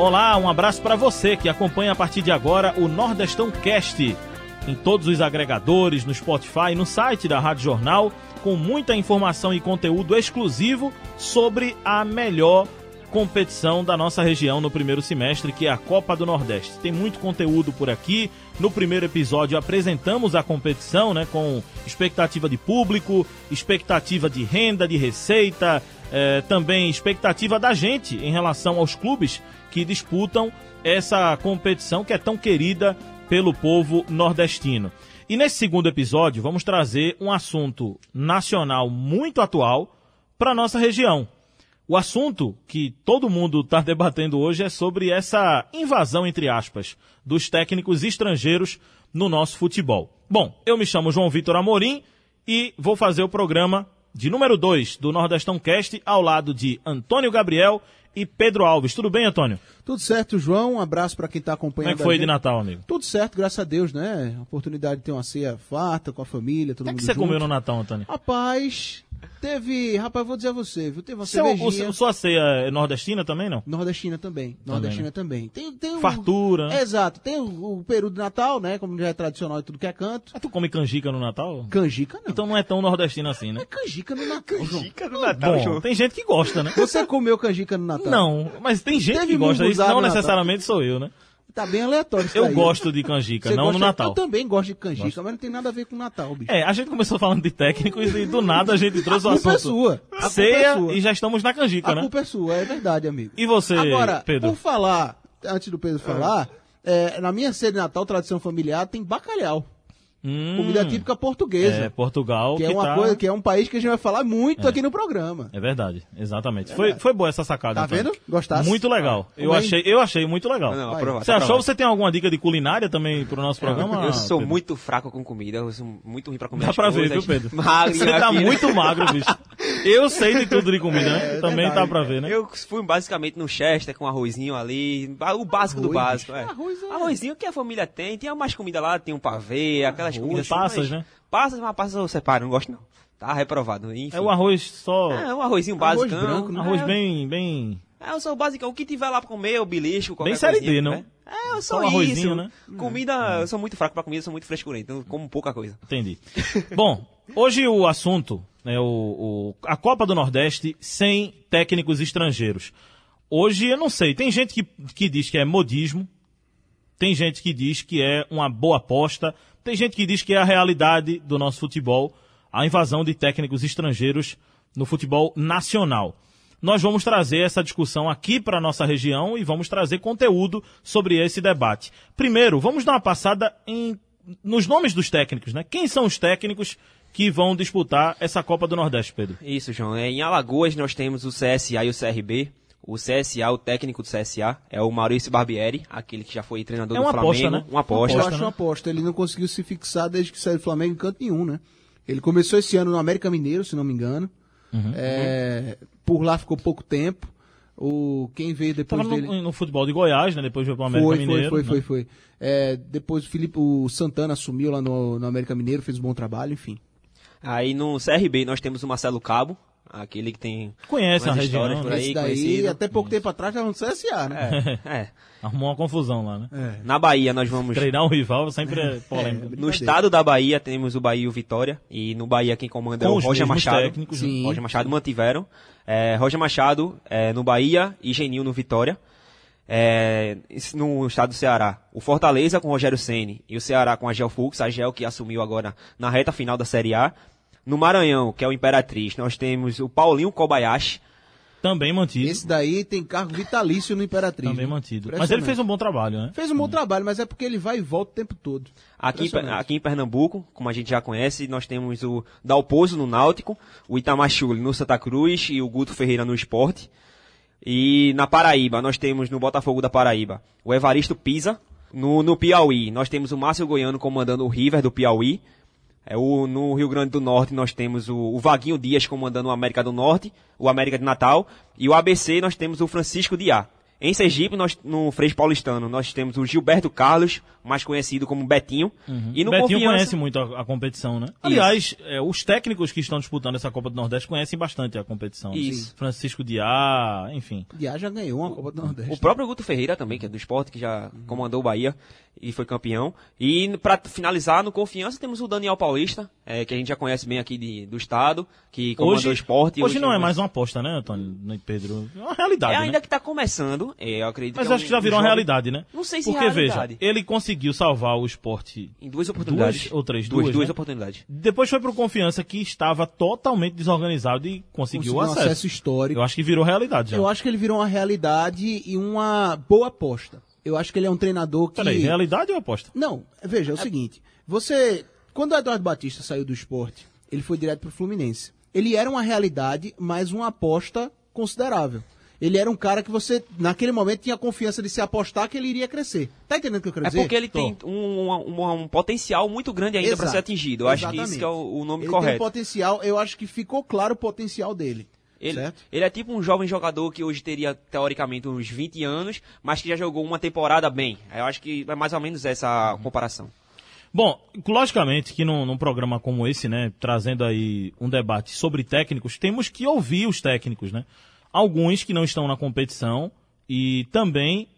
Olá, um abraço para você que acompanha a partir de agora o Nordestão Cast em todos os agregadores, no Spotify, no site da Rádio Jornal, com muita informação e conteúdo exclusivo sobre a melhor competição da nossa região no primeiro semestre, que é a Copa do Nordeste. Tem muito conteúdo por aqui. No primeiro episódio apresentamos a competição, né, com expectativa de público, expectativa de renda, de receita, eh, também expectativa da gente em relação aos clubes que disputam essa competição que é tão querida pelo povo nordestino. E nesse segundo episódio vamos trazer um assunto nacional muito atual para nossa região. O assunto que todo mundo está debatendo hoje é sobre essa invasão, entre aspas, dos técnicos estrangeiros no nosso futebol. Bom, eu me chamo João Vitor Amorim e vou fazer o programa de número 2 do Nordestão Cast ao lado de Antônio Gabriel e Pedro Alves. Tudo bem, Antônio? Tudo certo, João. Um abraço para quem está acompanhando. Como é que foi de Natal, amigo? Tudo certo, graças a Deus, né? A oportunidade de ter uma ceia farta com a família, todo O que, é mundo que você junto. comeu no Natal, Antônio? Rapaz, teve... Rapaz, vou dizer a você, viu? Teve uma Seu, cervejinha... o, sua ceia é nordestina também, não? Nordestina também. Nordestina também. Tem, tem o- Fartura, né? Exato. Tem o, o peru de Natal, né? Como já é tradicional e tudo que é canto. Mas tu come canjica no Natal? Canjica não. Então não é tão nordestino assim, né? É canjica no Natal, João. no Natal, Bom, tem gente que gosta, né? Você comeu canjica no Natal? Não, mas tem gente Teve que gosta disso, munguzá não Natal. necessariamente sou eu, né? Tá bem aleatório isso Eu daí. gosto de canjica, Você não gosta- no Natal. Eu também gosto de canjica, mas não tem nada a ver com Natal, bicho. É, a gente começou falando de técnicos e do nada a gente trouxe o A culpa é assunto. sua. A culpa é Ceia sua. e já estamos na canjica, A né? culpa é sua, é verdade, amigo. E você, Agora, Pedro? por falar, antes do Pedro falar, é, na minha ceia de Natal, tradição familiar, tem bacalhau. Hum, Comida típica portuguesa. É, Portugal, que, é uma tá- coisa, que é um país que a gente vai falar muito aqui no programa. É verdade, exatamente. Foi, foi boa essa sacada. Tá vendo? Gostasse? Muito legal. Eu Também. achei, eu achei muito legal. Não, aprovado, Você achou? Você tem alguma dica de culinária também pro nosso programa? Eu sou Pedro? muito fraco com comida, eu sou muito ruim pra comer Dá pra ver, coisas. viu, Pedro? Magro, Você tá filha. muito magro, bicho. Eu sei de tudo de comida, né? Também verdade. dá pra ver, né? Eu fui basicamente no Chester com arrozinho ali, o básico do Arroz, básico. É. Arroz é- Arrozinho que a família tem, tem mais comida lá, tem um pavê, aquelas comidas. assim, passas, mas- né? Passas, mas passas eu separo, não gosto não. Tá reprovado, enfim. É o arroz só. É, um arrozinho Arroz básico. branco, né? Arroz bem, bem. É, eu sou o basicão. O que tiver lá pra comer, o belisco, qualquer Bem série coisinha, D, não? né? É, eu Só sou um arrozinho, isso. né? Comida, eu sou muito fraco pra comida, sou muito frescurento, eu como pouca coisa. Entendi. Bom, hoje o assunto é o, o- a Copa do Nordeste sem técnicos estrangeiros. Hoje eu não sei, tem gente que, que diz que é modismo, tem gente que diz que é uma boa aposta, tem gente que diz que é a realidade do nosso futebol, a invasão de técnicos estrangeiros no futebol nacional. Nós vamos trazer essa discussão aqui para a nossa região e vamos trazer conteúdo sobre esse debate. Primeiro, vamos dar uma passada em, nos nomes dos técnicos, né? Quem são os técnicos que vão disputar essa Copa do Nordeste, Pedro? Isso, João. É, Em Alagoas nós temos o CSA e o CRB. O CSA, o técnico do CSA, é o Maurício Barbieri, aquele que já foi treinador É do uma aposta, Flamengo. né? Uma aposta. Eu Aposta, acho né? uma aposta. Ele não conseguiu se fixar desde que saiu do Flamengo em canto nenhum, né? Ele começou esse ano no América Mineiro, se não me engano. Uhum. É, por lá ficou pouco tempo. O, quem veio depois Tava dele... no, no futebol de Goiás, né? Depois veio para o América Foi, Mineiro. foi, foi, né? foi, foi. É, depois o Felipe, o Santana assumiu lá no, no América Mineiro, fez um bom trabalho, enfim. Aí no CRB nós temos o Marcelo Cabo, aquele que tem Conhece a região, histórias por aí, daí, conhecido. até pouco tempo atrás, estava no CSA, né? É, é. Arrumou uma confusão lá, né? É. Na Bahia nós vamos... Treinar um rival sempre é polêmico. É, No estado da Bahia temos o Bahia e o Vitória. E no Bahia quem comanda é Com o os Roger Machado. técnicos, né? Sim. Roger Machado mantiveram. É, Roger Machado é, no Bahia e Genil no Vitória. É, isso no estado do Ceará, o Fortaleza com o Rogério Ceni e o Ceará com a Gel Fux, a Gel que assumiu agora na reta final da Série A. No Maranhão, que é o Imperatriz, nós temos o Paulinho Kobayashi. Também mantido. Esse daí tem cargo vitalício no Imperatriz. Também né? mantido. Mas ele fez um bom trabalho, né? Fez um bom trabalho, mas é porque ele vai e volta o tempo todo. Aqui, aqui em Pernambuco, como a gente já conhece, nós temos o Dalpozo no Náutico, o Itamachule no Santa Cruz e o Guto Ferreira no Esporte. E na Paraíba, nós temos no Botafogo da Paraíba o Evaristo Pisa. No, no Piauí, nós temos o Márcio Goiano comandando o River do Piauí. É o, no Rio Grande do Norte, nós temos o, o Vaguinho Dias comandando o América do Norte, o América de Natal. E o ABC, nós temos o Francisco Diá. Em Sergipe, nós, no Freixo Paulistano, nós temos o Gilberto Carlos, mais conhecido como Betinho. Uhum. E no Betinho Confiança, conhece muito a, a competição, né? Aliás, é, os técnicos que estão disputando essa Copa do Nordeste conhecem bastante a competição. Isso. Francisco Diá, enfim. Já já ganhou uma Copa do Nordeste. O próprio Guto Ferreira também, que é do esporte, que já comandou o Bahia e foi campeão. E para finalizar, no Confiança, temos o Daniel Paulista, é, que a gente já conhece bem aqui de- do estado, que comandou Hoje, o esporte. hoje não é mais uma aposta, né, Antônio Pedro? É uma realidade, É né? ainda que está começando, é, eu acredito Mas que é acho um- que já um virou uma realidade, né? Não sei se Porque, realidade. veja, ele conseguiu salvar o esporte Em duas oportunidades. Duas ou três? Duas, Duas, duas né? oportunidades. Depois foi pro Confiança, que estava totalmente desorganizado e conseguiu Conseguiu o um acesso. acesso histórico. Eu acho que virou realidade já. Eu acho que ele virou uma realidade e uma boa aposta. Eu acho que ele é um treinador que. Peraí, realidade ou aposta? Não, veja, é o seguinte. Você. Quando o Eduardo Batista saiu do esporte, ele foi direto pro Fluminense. Ele era uma realidade, mas uma aposta considerável. Ele era um cara que você, naquele momento, tinha confiança de se apostar que ele iria crescer. Tá entendendo o que eu quero É dizer? porque ele Tô. tem um, um- um potencial muito grande ainda para ser atingido. Eu acho que Exatamente. isso que é o, o nome ele tem um correto. potencial, eu acho que ficou claro o potencial dele. Ele, certo? ele é tipo um jovem jogador que hoje teria, teoricamente, uns 20 anos, mas que já jogou uma temporada bem. Eu acho que é mais ou menos essa comparação. Bom, logicamente que num, num programa como esse, né, trazendo aí um debate sobre técnicos, temos que ouvir os técnicos, né? Alguns que não estão na competição e também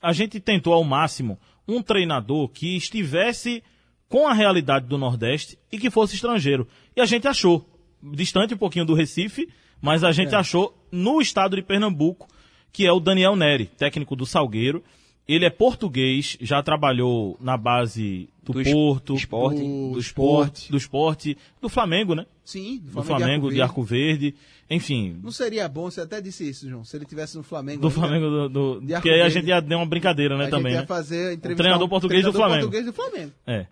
a gente tentou ao máximo um treinador que estivesse com a realidade do Nordeste e que fosse estrangeiro. E a gente achou, distante um pouquinho do Recife, mas a gente achou no estado de Pernambuco, que é o Daniel Neri, técnico do Salgueiro. Ele é português, já trabalhou na base do, Do Porto, esporte. do Do esporte, do esporte, do Flamengo, né? Sim, Do Flamengo, de Arco Verde, enfim, Não seria bom, você até disse isso, João, se ele tivesse no Flamengo. do ainda, Flamengo do, do De Arco que aí a Verde. gente ia dar uma brincadeira, né, a também, gente ia né? fazer entrevistar treinador um português do treinador Flamengo. português do Flamengo. É.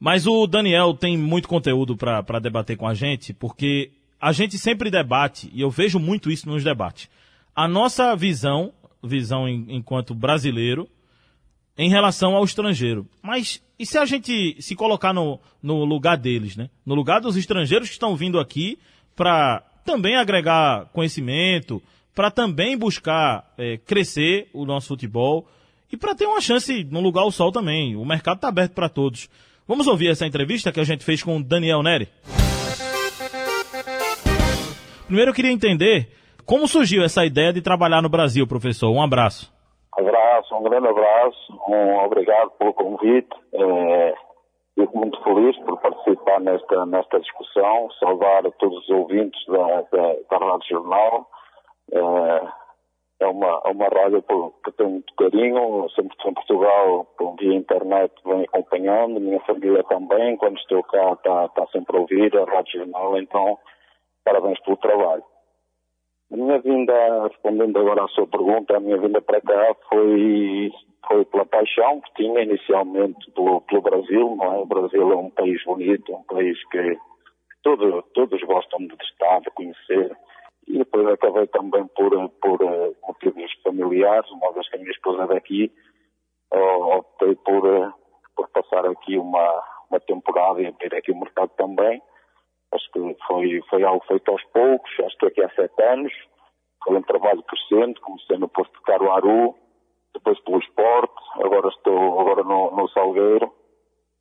Mas o Daniel tem muito conteúdo para debater com a gente, porque a gente sempre debate, e eu vejo muito isso nos debates, a nossa visão, visão em- enquanto brasileiro, em relação ao estrangeiro. Mas e se a gente se colocar no, no lugar deles, né? No lugar dos estrangeiros que estão vindo aqui para também agregar conhecimento, para também buscar eh, crescer o nosso futebol e para ter uma chance no lugar ao sol também. O mercado está aberto para todos. Vamos ouvir essa entrevista que a gente fez com o Daniel Neri. Primeiro eu queria entender como surgiu essa ideia de trabalhar no Brasil, professor. Um abraço. Abraço, um grande abraço, um obrigado pelo convite. É, fico muito feliz por participar nesta, nesta discussão, saudar a todos os ouvintes da, da, da Rádio Jornal. É, é uma, é uma rádio que tenho muito carinho, sempre estou em Portugal, por via internet venho acompanhando, minha família também, quando estou cá está está sempre a ouvir a Rádio Jornal, então parabéns pelo trabalho. A minha vinda, respondendo agora à sua pergunta, a minha vinda para cá foi, foi pela paixão que tinha inicialmente pelo, pelo Brasil, não é? O Brasil é um país bonito, um país que todo, todos gostam de estar, de conhecer. E depois acabei também por, por eh, motivos familiares, uma vez que a minha esposa é daqui, optei por, eh, por passar aqui uma, uma temporada e abrir aqui o mercado também. Acho que foi, foi algo feito aos poucos, já estou aqui há sete anos. Foi um trabalho crescente, comecei no posto de Caruaru, depois pelo esporte, agora estou agora no, no Salgueiro.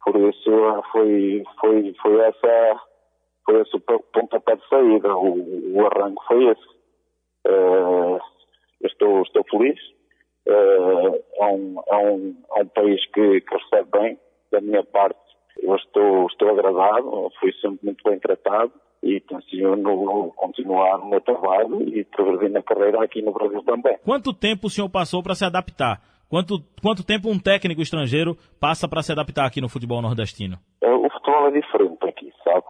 Por isso foi, foi, foi essa foi esse o po- pontapé de saída, o, o arranque foi esse. Eu estou, estou feliz. Eh, é, um, é, um, é um país que, que recebe bem, da minha parte. Eu estou, estou agradado, fui sempre muito bem tratado e tenciono continuar no meu trabalho e progredir na carreira aqui no Brasil também. Quanto tempo o senhor passou para se adaptar? Quanto, quanto tempo um técnico estrangeiro passa para se adaptar aqui no futebol nordestino? Eh, O futebol é diferente aqui, sabe?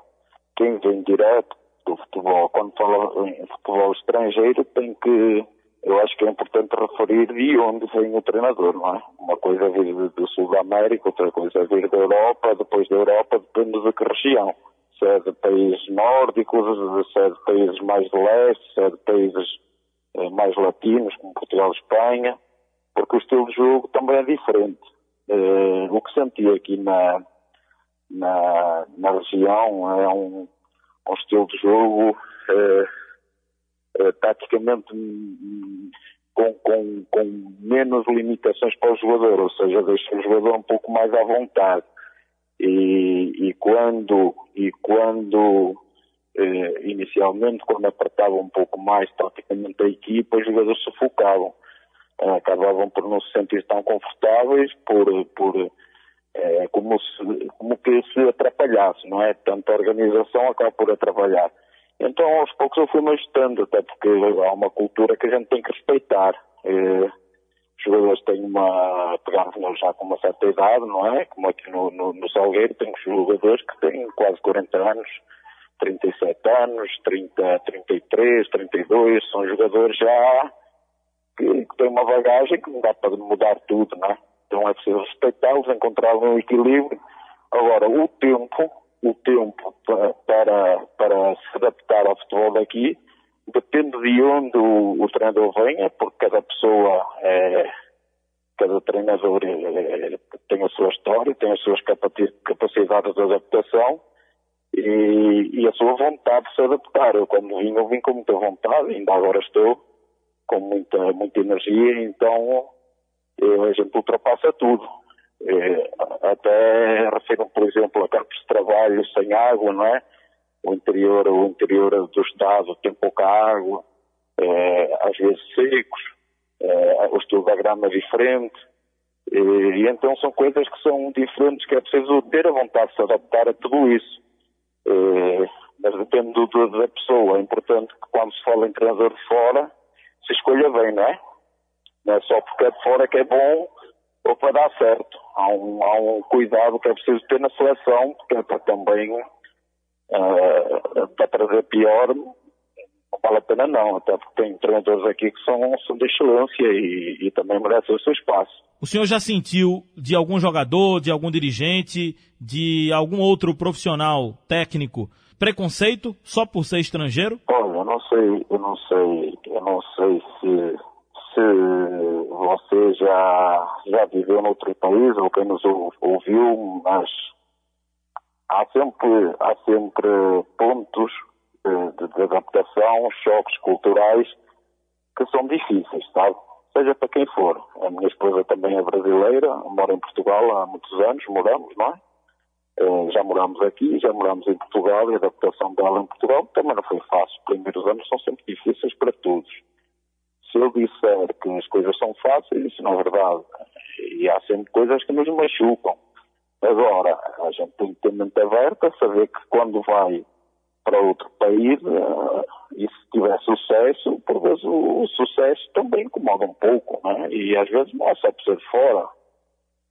Quem vem direto do futebol, quando fala em futebol estrangeiro, tem que. Eu acho que é importante referir de onde vem o treinador, não é? Uma coisa é vir do- Sul da América, outra coisa é vir da Europa, depois da Europa depende de que região. Se é de países nórdicos, se é de países mais de leste, se é de países eh, mais latinos, como Portugal e Espanha, porque o estilo de jogo também é diferente. Eh, o que senti aqui na, na, na região é um, um estilo de jogo eh, eh, taticamente hum, com, com com, menos limitações para o jogador, ou seja, deixa o jogador um pouco mais à vontade. E, e quando, e quando eh, inicialmente, quando apertava um pouco mais taticamente a equipa, os jogadores sufocavam. Eh, acabavam por não se sentir tão confortáveis, por, por como, se, como que se atrapalhasse, não é? Tanto a organização acaba por atrapalhar. Então, aos poucos eu fui-me ajustando, até porque há uma cultura que a gente tem que respeitar. É, os jogadores têm uma, pegamos já com uma certa idade, não é? Como aqui no, no, no Salgueiro, temos jogadores que têm quase 40 anos, 37 anos, 30, 33, 32, são jogadores já que, que têm uma bagagem que não dá para mudar tudo, não é? Então é preciso respeitá-los, encontrar um equilíbrio. Agora, o tempo, o tempo para, para, se adaptar ao futebol daqui depende de onde o, o treinador venha, porque cada pessoa é, cada treinador é, tem a sua história, tem as suas capacidades de adaptação e, e, a sua vontade de se adaptar. Eu quando vim, eu vim com muita vontade, ainda agora estou com muita, muita energia, então a gente ultrapassa tudo. É, até refiro, por exemplo, campos de trabalho sem água, não é? O interior, o interior do estado tem pouca água, é, às vezes secos, é, o estudo da grama é diferente, e, então são coisas que são diferentes que é preciso ter a vontade de se adaptar a tudo isso. Mas depende do, do, da pessoa. É importante que quando se fala em treinador de fora, se escolha bem, não é? Não é só porque é de fora que é bom ou para dar certo. Há um, há um cuidado que é preciso ter na seleção, porque é para também uh, para trazer pior, não vale a pena não, até porque tem treinadores aqui que são, são de excelência e, e também merecem o seu espaço. O senhor já sentiu de algum jogador, de algum dirigente, de algum outro profissional técnico preconceito só por ser estrangeiro? Olha, eu não sei, eu não sei, eu não sei se se você já, já viveu noutro país ou quem nos ouviu, mas há sempre, há sempre pontos de, de adaptação, choques culturais que são difíceis, sabe? Seja para quem for. A minha esposa também é brasileira, mora em Portugal há muitos anos, moramos, não é? Eh, já moramos aqui, já moramos em Portugal e a adaptação dela em Portugal também não foi fácil. Os primeiros anos são sempre difíceis para todos. Se eu disser que as coisas são fáceis, isso não é verdade. E há sempre coisas que nos machucam. Agora, a gente tem que ter mente aberta, saber que quando vai para outro país uh, e se tiver sucesso, por vezes o, sucesso também incomoda um pouco, né? E às vezes não é só por ser fora.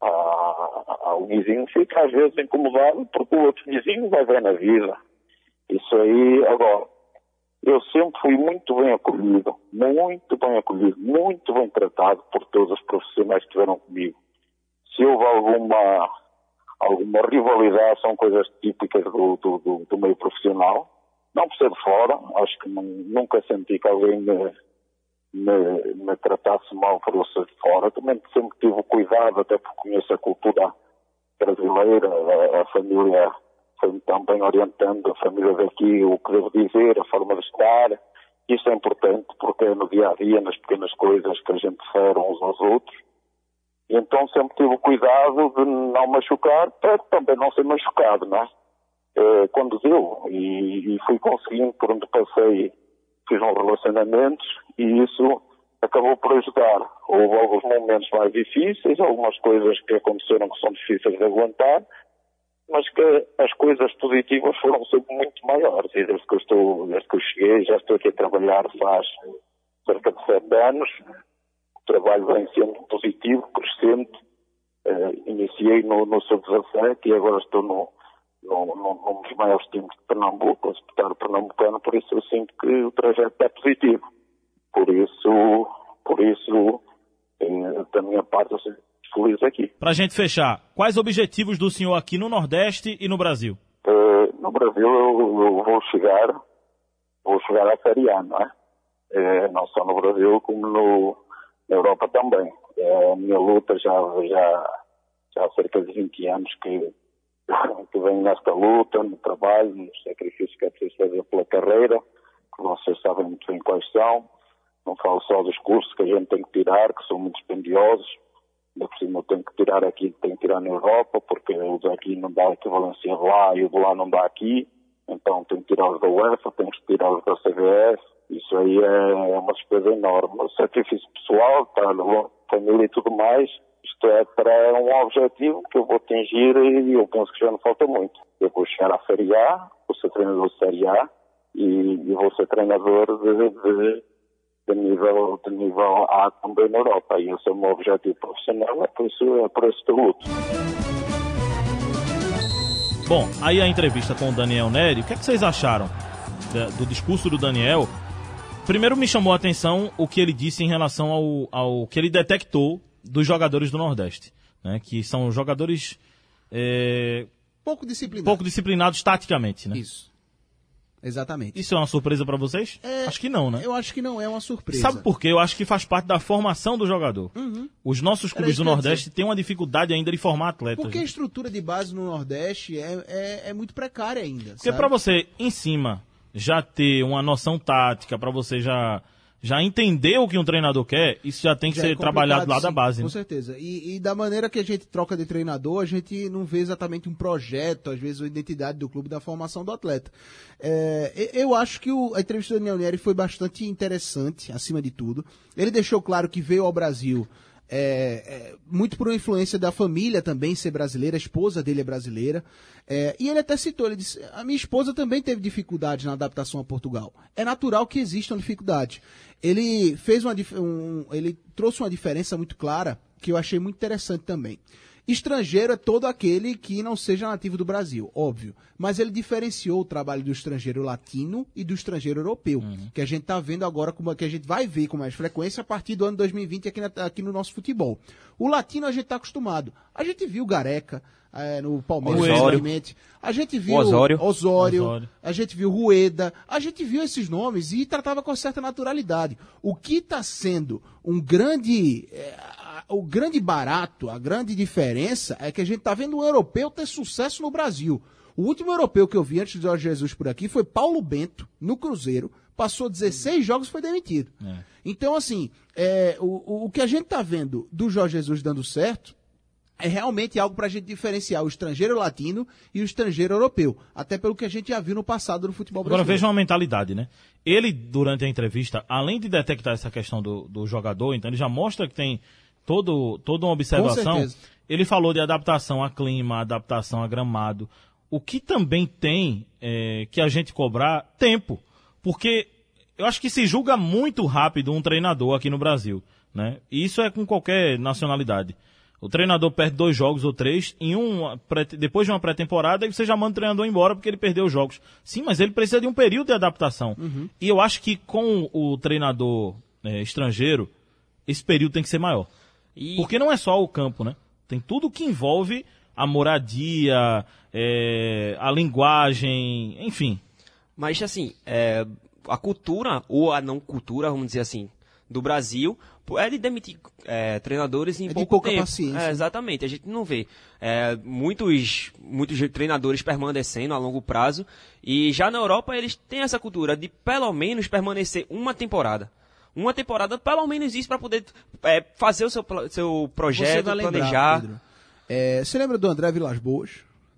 Ah, ah, o vizinho fica às vezes incomodado porque o outro vizinho vai ver na vida. Isso aí, agora, eu sempre fui muito bem acolhido, muito bem acolhido, muito bem tratado por todos os profissionais que estiveram comigo. Se houve alguma, alguma rivalidade, são coisas típicas do, do, do, do meio profissional. Não por ser de fora, acho que nunca senti que alguém me, me, me tratasse mal por ser de fora. Também sempre tive cuidado, até porque conheço a cultura brasileira, a, a família foi também orientando a família daqui o que devo dizer, a forma de estar. Isso é importante porque é no dia a dia, nas pequenas coisas que a gente refere uns aos outros. E então sempre tive o cuidado de não machucar para também não ser machucado, não é? é quando deu. E, e fui conseguindo por onde passei, fiz uns relacionamentos e isso acabou por ajudar. Houve alguns momentos mais difíceis, algumas coisas que aconteceram que são difíceis de aguentar, mas que as coisas positivas foram sempre muito maiores. E desde que eu, estou, desde que eu cheguei, já estou aqui a trabalhar faz cerca de sete anos. O trabalho vem sendo positivo, crescente. Uh, iniciei no, no Sub-17 e agora estou no, no, no, num dos maiores times de Pernambuco, a disputar o Pernambucano, por isso eu sinto que o trajeto é positivo. Por isso, por isso, da minha parte, eu feliz aqui. Para a gente fechar, quais objetivos do senhor aqui no Nordeste e no Brasil? Uh, no Brasil eu, eu, vou chegar, vou chegar A, não é? é não só no Brasil como no, na Europa também. É, a minha luta já, já, já há cerca de 20 anos que, que venho nesta luta, no trabalho, nos sacrifícios que é preciso fazer pela carreira, que vocês sabem muito bem quais são. Não falo só dos cursos que a gente tem que tirar, que são muito dispendiosos. Ainda cima eu tenho que tirar aqui, tenho que tirar na Europa, porque os aqui não dá equivalência lá e o de lá não dá aqui. Então tenho que tirar os da UEFA, tenho que tirar os da CBF. Isso aí é uma despesa enorme. O sacrifício pessoal, tá, família e tudo mais, isto é para um objetivo que eu vou atingir e eu penso que já não falta muito. Eu vou chegar à Série A, vou ser treinador de Série A e, e vou ser treinador de, de, de, nível, de nível A também na Europa. E esse é o meu objetivo profissional, é por isso, é por isso que eu luto. Bom, aí a entrevista com o Daniel Neri, o que, é que vocês acharam do discurso do Daniel? Primeiro me chamou a atenção o que ele disse em relação ao, ao que ele detectou dos jogadores do Nordeste, né? Que são jogadores é, pouco disciplinados, pouco disciplinados taticamente, né? Isso. Exatamente. Isso é uma surpresa para vocês? É, acho que não, né? Eu acho que não é uma surpresa. Sabe por quê? Eu acho que faz parte da formação do jogador. Uhum. Os nossos clubes do Nordeste têm uma dificuldade ainda de formar atletas. Porque a gente. estrutura de base no Nordeste é, é, é muito precária ainda. Porque para você, em cima, já ter uma noção tática, para você já já entender o que um treinador quer, isso já tem que Já ser é trabalhado lá sim, da base. Com né? certeza. E, e da maneira que a gente troca de treinador, a gente não vê exatamente um projeto, às vezes, a identidade do clube da formação do atleta. É, eu acho que o- a entrevista do Daniel Neri foi bastante interessante, acima de tudo. Ele deixou claro que veio ao Brasil é, é, muito por uma influência da família também ser brasileira, a esposa dele é brasileira. É, e ele até citou, ele disse, a minha esposa também teve dificuldades na adaptação a Portugal. É natural que existam dificuldades. Ele fez uma, um, ele trouxe uma diferença muito clara que eu achei muito interessante também. Estrangeiro é todo aquele que não seja nativo do Brasil, óbvio. Mas ele diferenciou o trabalho do estrangeiro latino e do estrangeiro europeu, que a gente está vendo agora, como que a gente vai ver com mais frequência a partir do ano 2020 aqui, na- aqui no nosso futebol. O latino a gente está acostumado. A gente viu Gareca eh, no Palmeiras, Osório. A gente viu Osório. Osório, Osório. a gente viu Rueda, a gente viu esses nomes e tratava com certa naturalidade. O que está sendo um grande. é, a- o grande barato, a grande diferença é que a gente está vendo um europeu ter sucesso no Brasil. O último europeu que eu vi antes de Jorge Jesus por aqui foi Paulo Bento, no Cruzeiro. Passou 16 jogos e foi demitido. É. Então, assim, é, o, o- que a gente está vendo do Jorge Jesus dando certo é realmente algo para a gente diferenciar o estrangeiro latino e o estrangeiro europeu. Até pelo que a gente já viu no passado no futebol Agora brasileiro. veja uma mentalidade, né? Ele, durante a entrevista, além de detectar essa questão do, do jogador, então ele já mostra que tem todo, toda uma observação. Ele falou de adaptação a clima, adaptação a gramado. O que também tem é, que a gente cobrar tempo. Porque eu acho que se julga muito rápido um treinador aqui no Brasil. Né? E isso é com qualquer nacionalidade. O treinador perde dois jogos ou três em um depois de uma pré-temporada e você já manda o treinador embora porque ele perdeu os jogos. Sim, mas ele precisa de um período de adaptação. E eu acho que com o treinador é, estrangeiro, esse período tem que ser maior. E Porque não é só o campo, né? Tem tudo que envolve a moradia, é, a linguagem, enfim. Mas assim, é, a cultura, ou a não cultura, vamos dizer assim, do Brasil, é de demitir é, treinadores em É de pouco pouca tempo. paciência. É, exatamente, a gente não vê. É, muitos, muitos treinadores permanecendo a longo prazo, e já na Europa eles têm essa cultura de pelo menos permanecer uma temporada. Uma temporada, pelo menos isso, para poder é, fazer o seu, seu projeto, lembrar, planejar. Pedro. É, você lembra do André Vilas Boas?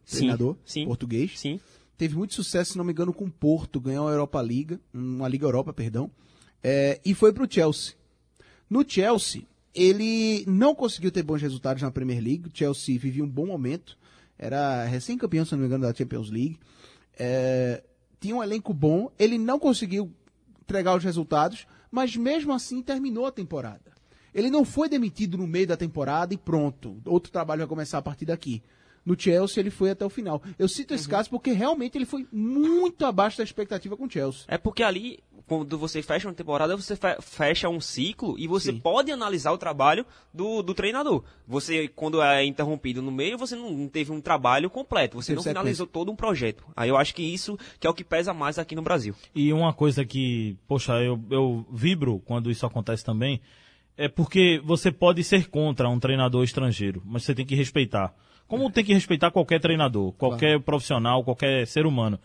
Sim, Treinador sim. português? Sim. Teve muito sucesso, se não me engano, com o Porto, ganhou a Europa Liga, uma Liga Europa, perdão, é, e foi para o Chelsea. No Chelsea, ele não conseguiu ter bons resultados na Premier League. O Chelsea vivia um bom momento, era recém-campeão, se não me engano, da Champions League. É, tinha um elenco bom, ele não conseguiu entregar os resultados, mas mesmo assim terminou a temporada. Ele não foi demitido no meio da temporada e pronto, outro trabalho vai começar a partir daqui. No Chelsea ele foi até o final. Eu cito esse caso porque realmente ele foi muito abaixo da expectativa com o Chelsea. É porque ali, quando você fecha uma temporada, você fe- fecha um ciclo e você Sim. pode analisar o trabalho do, do treinador. Você, quando é interrompido no meio, você não, teve um trabalho completo, você Teve não sequência. finalizou todo um projeto. Aí eu acho que isso que é o que pesa mais aqui no Brasil. E uma coisa que, poxa, eu, eu vibro quando isso acontece também, é porque você pode ser contra um treinador estrangeiro, mas você tem que respeitar. Como tem que respeitar qualquer treinador, qualquer profissional, qualquer ser humano.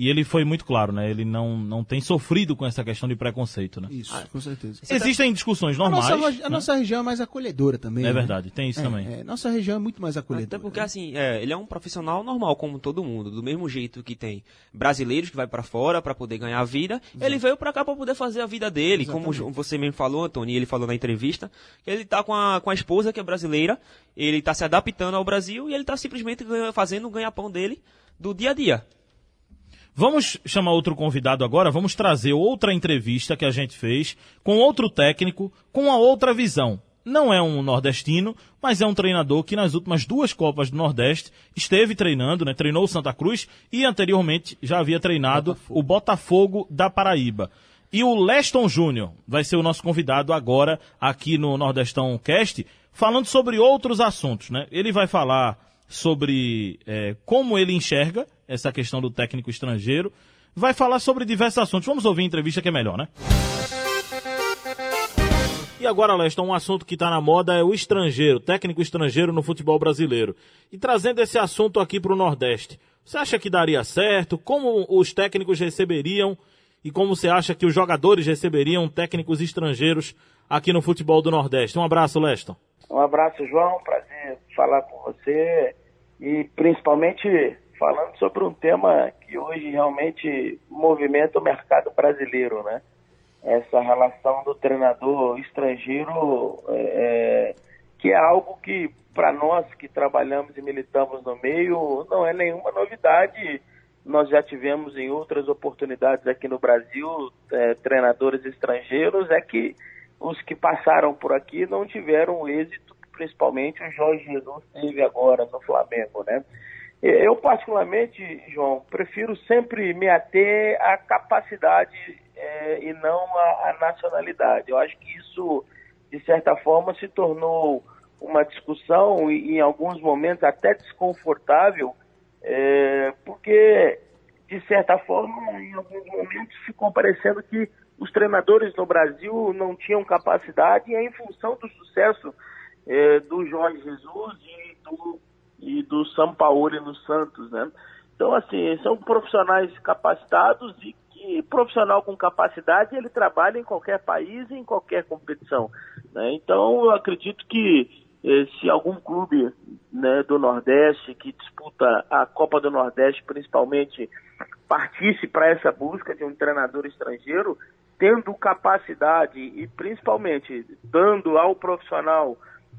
E ele foi muito claro, né? Ele não, não tem sofrido com essa questão de preconceito, né? Isso, com certeza. Existem discussões A normais. nossa, a né? nossa região é mais acolhedora também. É né? verdade, tem isso É, também. é, nossa região é muito mais Até acolhedora. porque, assim, é, ele é um profissional normal, como todo mundo. Do mesmo jeito que tem brasileiros que vai pra fora pra poder ganhar a vida, ele veio pra cá pra poder fazer a vida dele. Como Exatamente. você mesmo falou, Antônio, e ele falou na entrevista, que ele tá com a, com a esposa que é brasileira, ele tá se adaptando ao Brasil e ele tá simplesmente ganha- fazendo o ganha-pão dele do dia a dia. Vamos chamar outro convidado agora, vamos trazer outra entrevista que a gente fez com outro técnico, com uma outra visão. Não é um nordestino, mas é um treinador que nas últimas duas Copas do Nordeste esteve treinando, né? Treinou o Santa Cruz e anteriormente já havia treinado o Botafogo da Paraíba. E o Leston Júnior vai ser o nosso convidado agora aqui no Nordestão Cast, falando sobre outros assuntos, né? Ele vai falar sobre é, como ele enxerga essa questão do técnico estrangeiro, vai falar sobre diversos assuntos. Vamos ouvir a entrevista que é melhor, né? E agora, Leston, um assunto que está na moda é o estrangeiro, técnico estrangeiro no futebol brasileiro. E trazendo esse assunto aqui para o Nordeste, você acha que daria certo? Como os técnicos receberiam e como você acha que os jogadores receberiam técnicos estrangeiros aqui no futebol do Nordeste? Um abraço, Leston. Um abraço, João. Prazer falar com você e principalmente falando sobre um tema que hoje realmente movimenta o mercado brasileiro, né? Essa relação do treinador estrangeiro, é, que é algo que para nós que trabalhamos e militamos no meio não é nenhuma novidade. Nós já tivemos em outras oportunidades aqui no Brasil é, treinadores estrangeiros, é que os que passaram por aqui não tiveram o êxito que principalmente o Jorge Jesus teve agora no Flamengo, né? Eu, particularmente, João, prefiro sempre me ater à capacidade eh, e não à, à nacionalidade. Eu acho que isso, de certa forma, se tornou uma discussão e, em alguns momentos, até desconfortável, eh, porque, de certa forma, em alguns momentos ficou parecendo que os treinadores no Brasil não tinham capacidade e é em função do sucesso eh, do Jorge Jesus e do, e do São Paulo no Santos, né? Então, assim, são profissionais capacitados e que profissional com capacidade ele trabalha em qualquer país em qualquer competição. Né? Então, eu acredito que eh, se algum clube né, do Nordeste que disputa a Copa do Nordeste, principalmente, partisse para essa busca de um treinador estrangeiro, tendo capacidade e principalmente dando ao profissional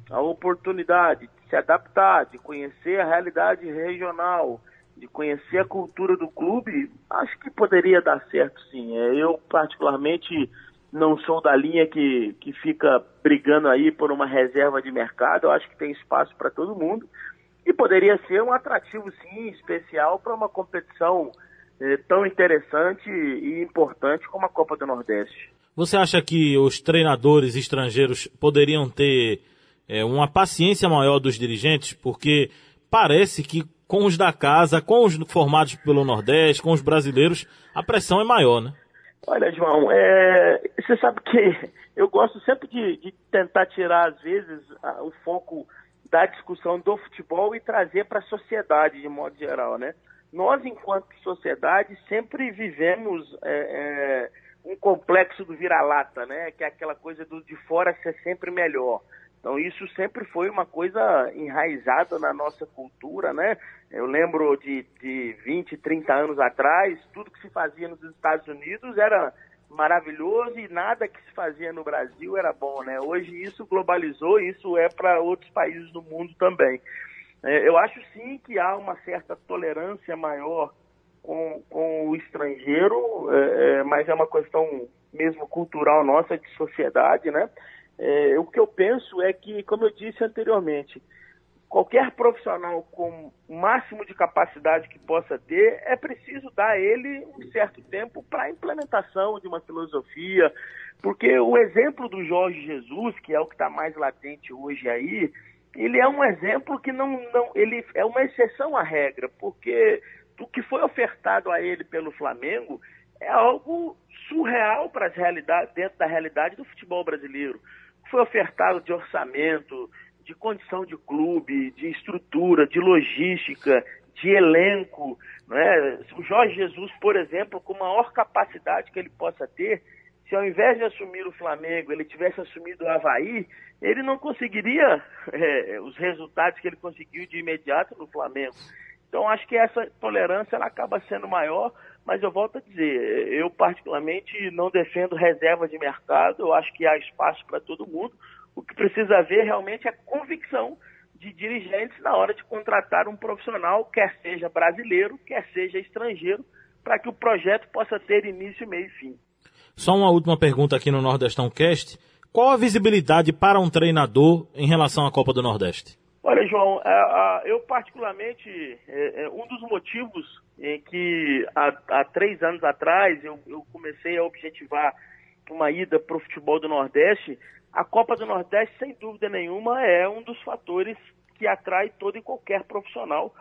a oportunidade de se adaptar, de conhecer a realidade regional, de conhecer a cultura do clube, acho que poderia dar certo sim. É, Eu, particularmente, não sou da linha que, que fica brigando aí por uma reserva de mercado, eu acho que tem espaço para todo mundo. E poderia ser um atrativo, sim, especial para uma competição eh, tão interessante e importante como a Copa do Nordeste. Você acha que os treinadores estrangeiros poderiam ter é, uma paciência maior dos dirigentes? Porque parece que com os da casa, com os formados pelo Nordeste, com os brasileiros, a pressão é maior, né? Olha, João, é, você sabe que eu gosto sempre de, de tentar tirar, às vezes, a- o foco da discussão do futebol e trazer para a sociedade, de modo geral, né? Nós, enquanto sociedade, sempre vivemos é, é, um complexo do vira-lata, né? Que é aquela coisa do de fora ser sempre melhor. Então isso sempre foi uma coisa enraizada na nossa cultura, né? Eu lembro de, de 20, 30 anos atrás, tudo que se fazia nos Estados Unidos era maravilhoso e nada que se fazia no Brasil era bom, né? Hoje isso globalizou, isso é para outros países do mundo também. É, eu acho sim que há uma certa tolerância maior com, com o estrangeiro, é, é, mas é uma questão mesmo cultural nossa, de sociedade, né? É, o que eu penso é que, como eu disse anteriormente, qualquer profissional com o máximo de capacidade que possa ter, é preciso dar a ele um certo tempo para a implementação de uma filosofia, porque o exemplo do Jorge Jesus, que é o que está mais latente hoje aí, ele é um exemplo que não, não, ele é uma exceção à regra, porque o que foi ofertado a ele pelo Flamengo é algo surreal para as realidades, dentro da realidade do futebol brasileiro. Foi ofertado de orçamento, de condição de clube, de estrutura, de logística, de elenco. Né? O Jorge Jesus, por exemplo, com maior capacidade que ele possa ter, se ao invés de assumir o Flamengo, ele tivesse assumido o Havaí, ele não conseguiria é, os resultados que ele conseguiu de imediato no Flamengo. Então, acho que essa tolerância ela acaba sendo maior, mas eu volto a dizer, eu particularmente não defendo reserva de mercado, eu acho que há espaço para todo mundo. O que precisa haver realmente é convicção de dirigentes na hora de contratar um profissional, quer seja brasileiro, quer seja estrangeiro, para que o projeto possa ter início, meio e fim. Só uma última pergunta aqui no Nordestão Cast. Qual a visibilidade para um treinador em relação à Copa do Nordeste? Olha, João, é, eu particularmente, é, é, um dos motivos em que há, três anos atrás eu, comecei a objetivar uma ida para o futebol do Nordeste, a Copa do Nordeste, sem dúvida nenhuma, é um dos fatores que atrai todo e qualquer profissional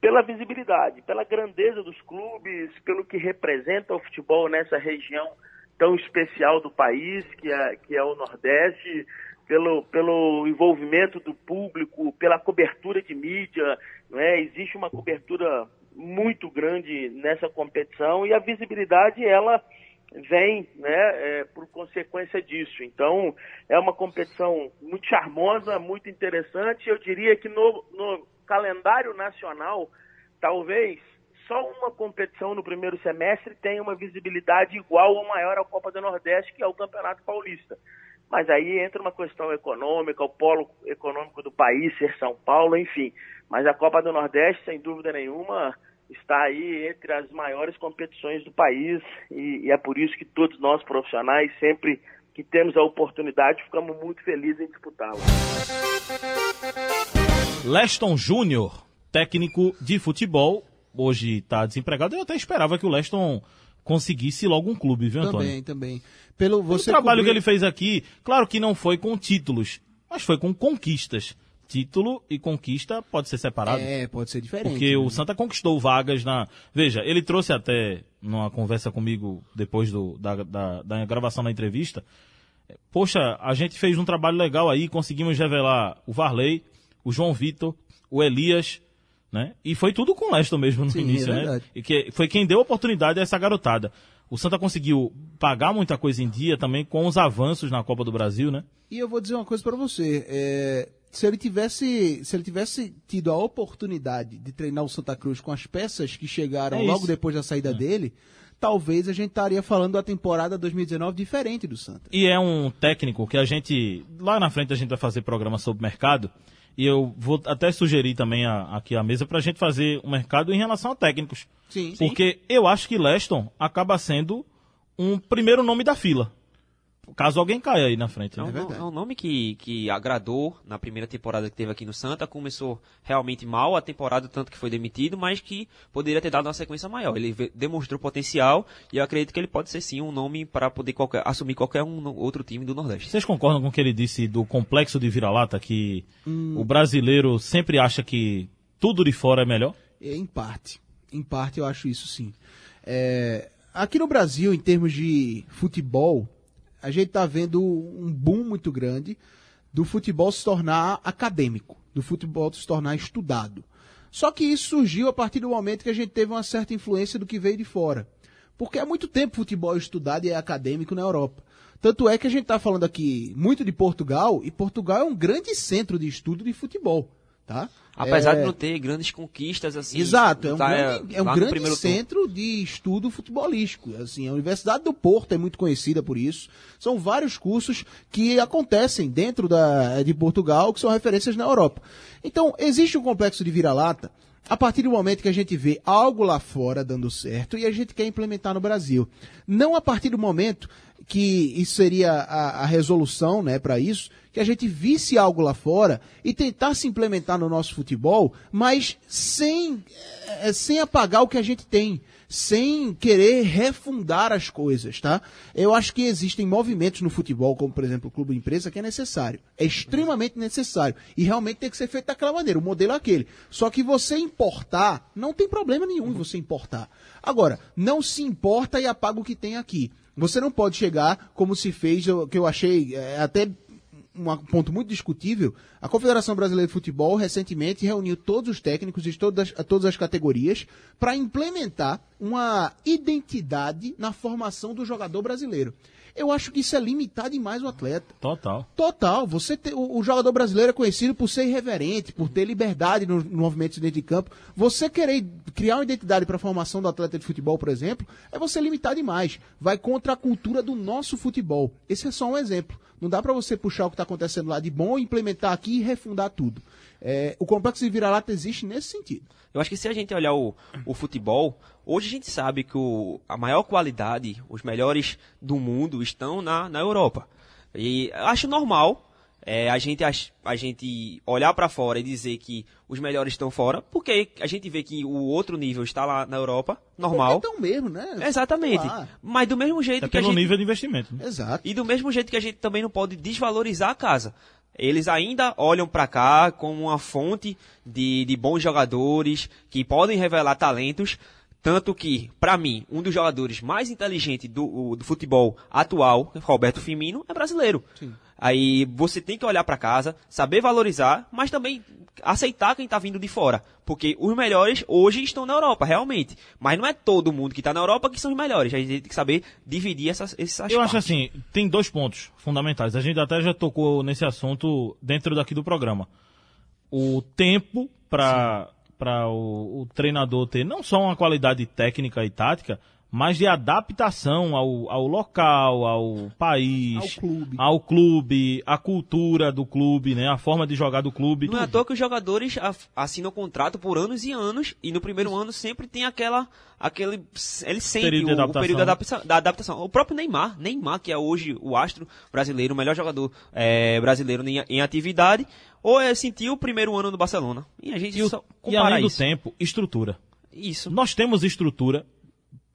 pela visibilidade, pela grandeza dos clubes, pelo que representa o futebol nessa região tão especial do país, que é, que é o Nordeste, pelo, pelo envolvimento do público, pela cobertura de mídia. É? Existe uma cobertura muito grande nessa competição e a visibilidade ela vem né, é, por consequência disso. Então, é uma competição muito charmosa, muito interessante. Eu diria que no, no calendário nacional, talvez só uma competição no primeiro semestre tem uma visibilidade igual ou maior à Copa do Nordeste, que é o Campeonato Paulista. Mas aí entra uma questão econômica, o polo econômico do país, ser São Paulo, enfim. Mas a Copa do Nordeste, sem dúvida nenhuma, está aí entre as maiores competições do país e, e é por isso que todos nós profissionais, sempre que temos a oportunidade, ficamos muito felizes em disputá-la. Leston Júnior, técnico de futebol, hoje está desempregado, eu até esperava que o Leston conseguisse logo um clube, viu, Antônio? Também, também. Pelo você o trabalho cobriu... que ele fez aqui, claro que não foi com títulos, mas foi com conquistas. Título e conquista pode ser separado. É, pode ser diferente. Porque né? o Santa conquistou vagas na. Veja, ele trouxe até numa conversa comigo depois do, da, da, da gravação da entrevista. Poxa, a gente fez um trabalho legal aí, conseguimos revelar o Varley, o João Vitor, o Elias, né? E foi tudo com o Leston mesmo no Sim, início, é né? E que foi quem deu oportunidade a essa garotada. O Santa conseguiu pagar muita coisa em dia também com os avanços na Copa do Brasil, né? E eu vou dizer uma coisa para você. É, se ele tivesse, se ele tivesse tido a oportunidade de treinar o Santa Cruz com as peças que chegaram É logo depois da saída dele, talvez a gente estaria falando da temporada 2019 diferente do Santa. E é um técnico que a gente. Lá na frente a gente vai fazer programa sobre mercado. E eu vou até sugerir também a- aqui a mesa para a gente fazer um mercado em relação a técnicos. Sim. Porque eu acho que Leston acaba sendo um primeiro nome da fila. Caso alguém caia aí na frente. É né? um, verdade. é um nome que, que agradou na primeira temporada que teve aqui no Santa. Começou realmente mal a temporada, tanto que foi demitido, mas que poderia ter dado uma sequência maior. Ele demonstrou potencial e eu acredito que ele pode ser sim um nome para poder qualquer- assumir qualquer um outro time do Nordeste. Vocês concordam com o que ele disse do complexo de vira-lata, que Hum. o brasileiro sempre acha que tudo de fora é melhor? É, Em parte. Em parte eu acho isso sim. É, aqui no Brasil, em termos de futebol, a gente está vendo um boom muito grande do futebol se tornar acadêmico, do futebol se tornar estudado. Só que isso surgiu a partir do momento que a gente teve uma certa influência do que veio de fora. Porque há muito tempo futebol é estudado e é acadêmico na Europa. Tanto é que a gente está falando aqui muito de Portugal, e Portugal é um grande centro de estudo de futebol. Tá? Apesar É, de não ter grandes conquistas assim. Exato, é um tá, grande, é um grande primeiro turno. centro de estudo futebolístico. Assim, a Universidade do Porto é muito conhecida por isso. São vários cursos que acontecem dentro da, de Portugal, que são referências na Europa. Então, existe um complexo de vira-lata a partir do momento que a gente vê algo lá fora dando certo e a gente quer implementar no Brasil. Não a partir do momento que isso seria a, a resolução né, para isso, que a gente visse algo lá fora e tentasse implementar no nosso futebol, mas sem, eh, sem apagar o que a gente tem, sem querer refundar as coisas, tá? Eu acho que existem movimentos no futebol, como por exemplo o Clube Empresa, que é necessário. É extremamente necessário. E realmente tem que ser feito daquela maneira. O modelo é aquele. Só que você importar, não tem problema nenhum em você importar. Agora, não se importa e apaga o que tem aqui. Você não pode chegar como se fez, que eu achei é, até um ponto muito discutível, a Confederação Brasileira de Futebol recentemente reuniu todos os técnicos de todas, todas as categorias para implementar uma identidade na formação do jogador brasileiro. Eu acho que isso é limitar demais o atleta. Total. Total. Você te- o, o jogador brasileiro é conhecido por ser irreverente, por ter liberdade no, no movimento dentro de campo. Você querer criar uma identidade para a formação do atleta de futebol, por exemplo, é você limitar demais. Vai contra a cultura do nosso futebol. Esse é só um exemplo. Não dá para você puxar o que está acontecendo lá de bom, implementar aqui e refundar tudo. É, o complexo de vira-lata existe nesse sentido. Eu acho que se a gente olhar o, o futebol, hoje a gente sabe que o, a maior qualidade, os melhores do mundo estão na, na Europa. E eu acho normal é, a, gente, ach- a gente olhar para fora e dizer que os melhores estão fora, porque a gente vê que o outro nível está lá na Europa, normal. Então mesmo, né? Exatamente. Lá. Mas do mesmo jeito É que a gente... nível de investimento. né? Exato. E do mesmo jeito que a gente também não pode desvalorizar a casa. Eles ainda olham para cá como uma fonte de, de bons jogadores que podem revelar talentos. Tanto que, para mim, um dos jogadores mais inteligentes do, do futebol atual, Roberto Firmino, é brasileiro. Aí você tem que olhar para casa, saber valorizar, mas também aceitar quem está vindo de fora. Porque os melhores hoje estão na Europa, realmente. Mas não é todo mundo que está na Europa que são os melhores. A gente tem que saber dividir essas, essas Eu acho partes. assim, tem dois pontos fundamentais. A gente até já tocou nesse assunto dentro daqui do programa. O tempo para para o, o treinador ter não só uma qualidade técnica e tática, mas de adaptação ao, ao local, ao país, Ao clube. ao clube, a cultura do clube, né, a forma de jogar do clube. Não é à tudo. toa que os jogadores assinam contrato por anos e anos e no primeiro ano sempre tem aquela aquele ele sente Período de o, o adaptação. período da adaptação, da adaptação. O próprio Neymar, Neymar que é hoje o astro brasileiro, o melhor jogador eh, brasileiro em, em atividade, ou é, sentiu o primeiro ano do Barcelona. E a gente E, o- só e compara além do isso. tempo, estrutura. Isso. Nós temos estrutura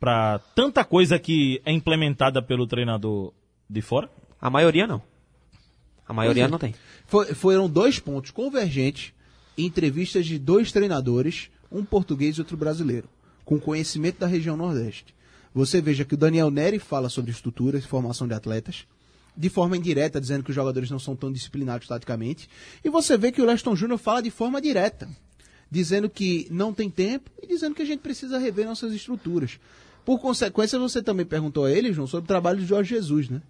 para tanta coisa que é implementada pelo treinador de fora. A maioria não. A maioria é. não tem. Foi- foram dois pontos convergentes em entrevistas de dois treinadores, um português e outro brasileiro, com conhecimento da região Nordeste. Você veja que o Daniel Neri fala sobre estrutura e formação de atletas, de forma indireta, dizendo que os jogadores não são tão disciplinados taticamente. E você vê que o Leston Júnior fala de forma direta, dizendo que não tem tempo e dizendo que a gente precisa rever nossas estruturas. Por consequência, você também perguntou a ele, João, sobre o trabalho de Jorge Jesus, né?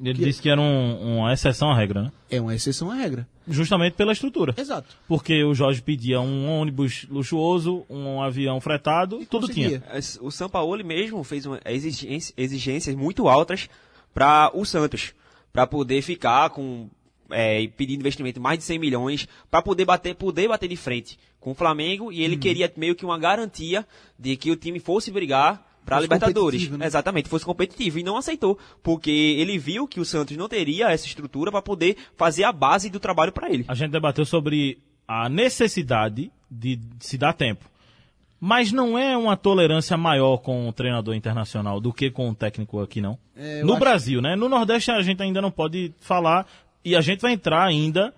Ele Que- disse que era um- uma exceção à regra, né? É uma exceção à regra. Justamente pela estrutura. Exato. Porque o Jorge pedia um ônibus luxuoso, um avião fretado, e tudo conseguia. tinha. O Sampaoli mesmo fez uma exigência- exigências muito altas para o Santos, para poder ficar com é, pedindo investimento de mais de 100 milhões, para poder bater, poder bater de frente com o Flamengo e Uhum. ele queria meio que uma garantia de que o time fosse brigar para Libertadores. né? Exatamente, fosse competitivo e não aceitou, porque ele viu que o Santos não teria essa estrutura para poder fazer a base do trabalho para ele. A gente debateu sobre a necessidade de se dar tempo. Mas não é uma tolerância maior com o treinador internacional do que com o técnico aqui, não. É, no acho- Brasil, né? No Nordeste a gente ainda não pode falar e a gente vai entrar ainda.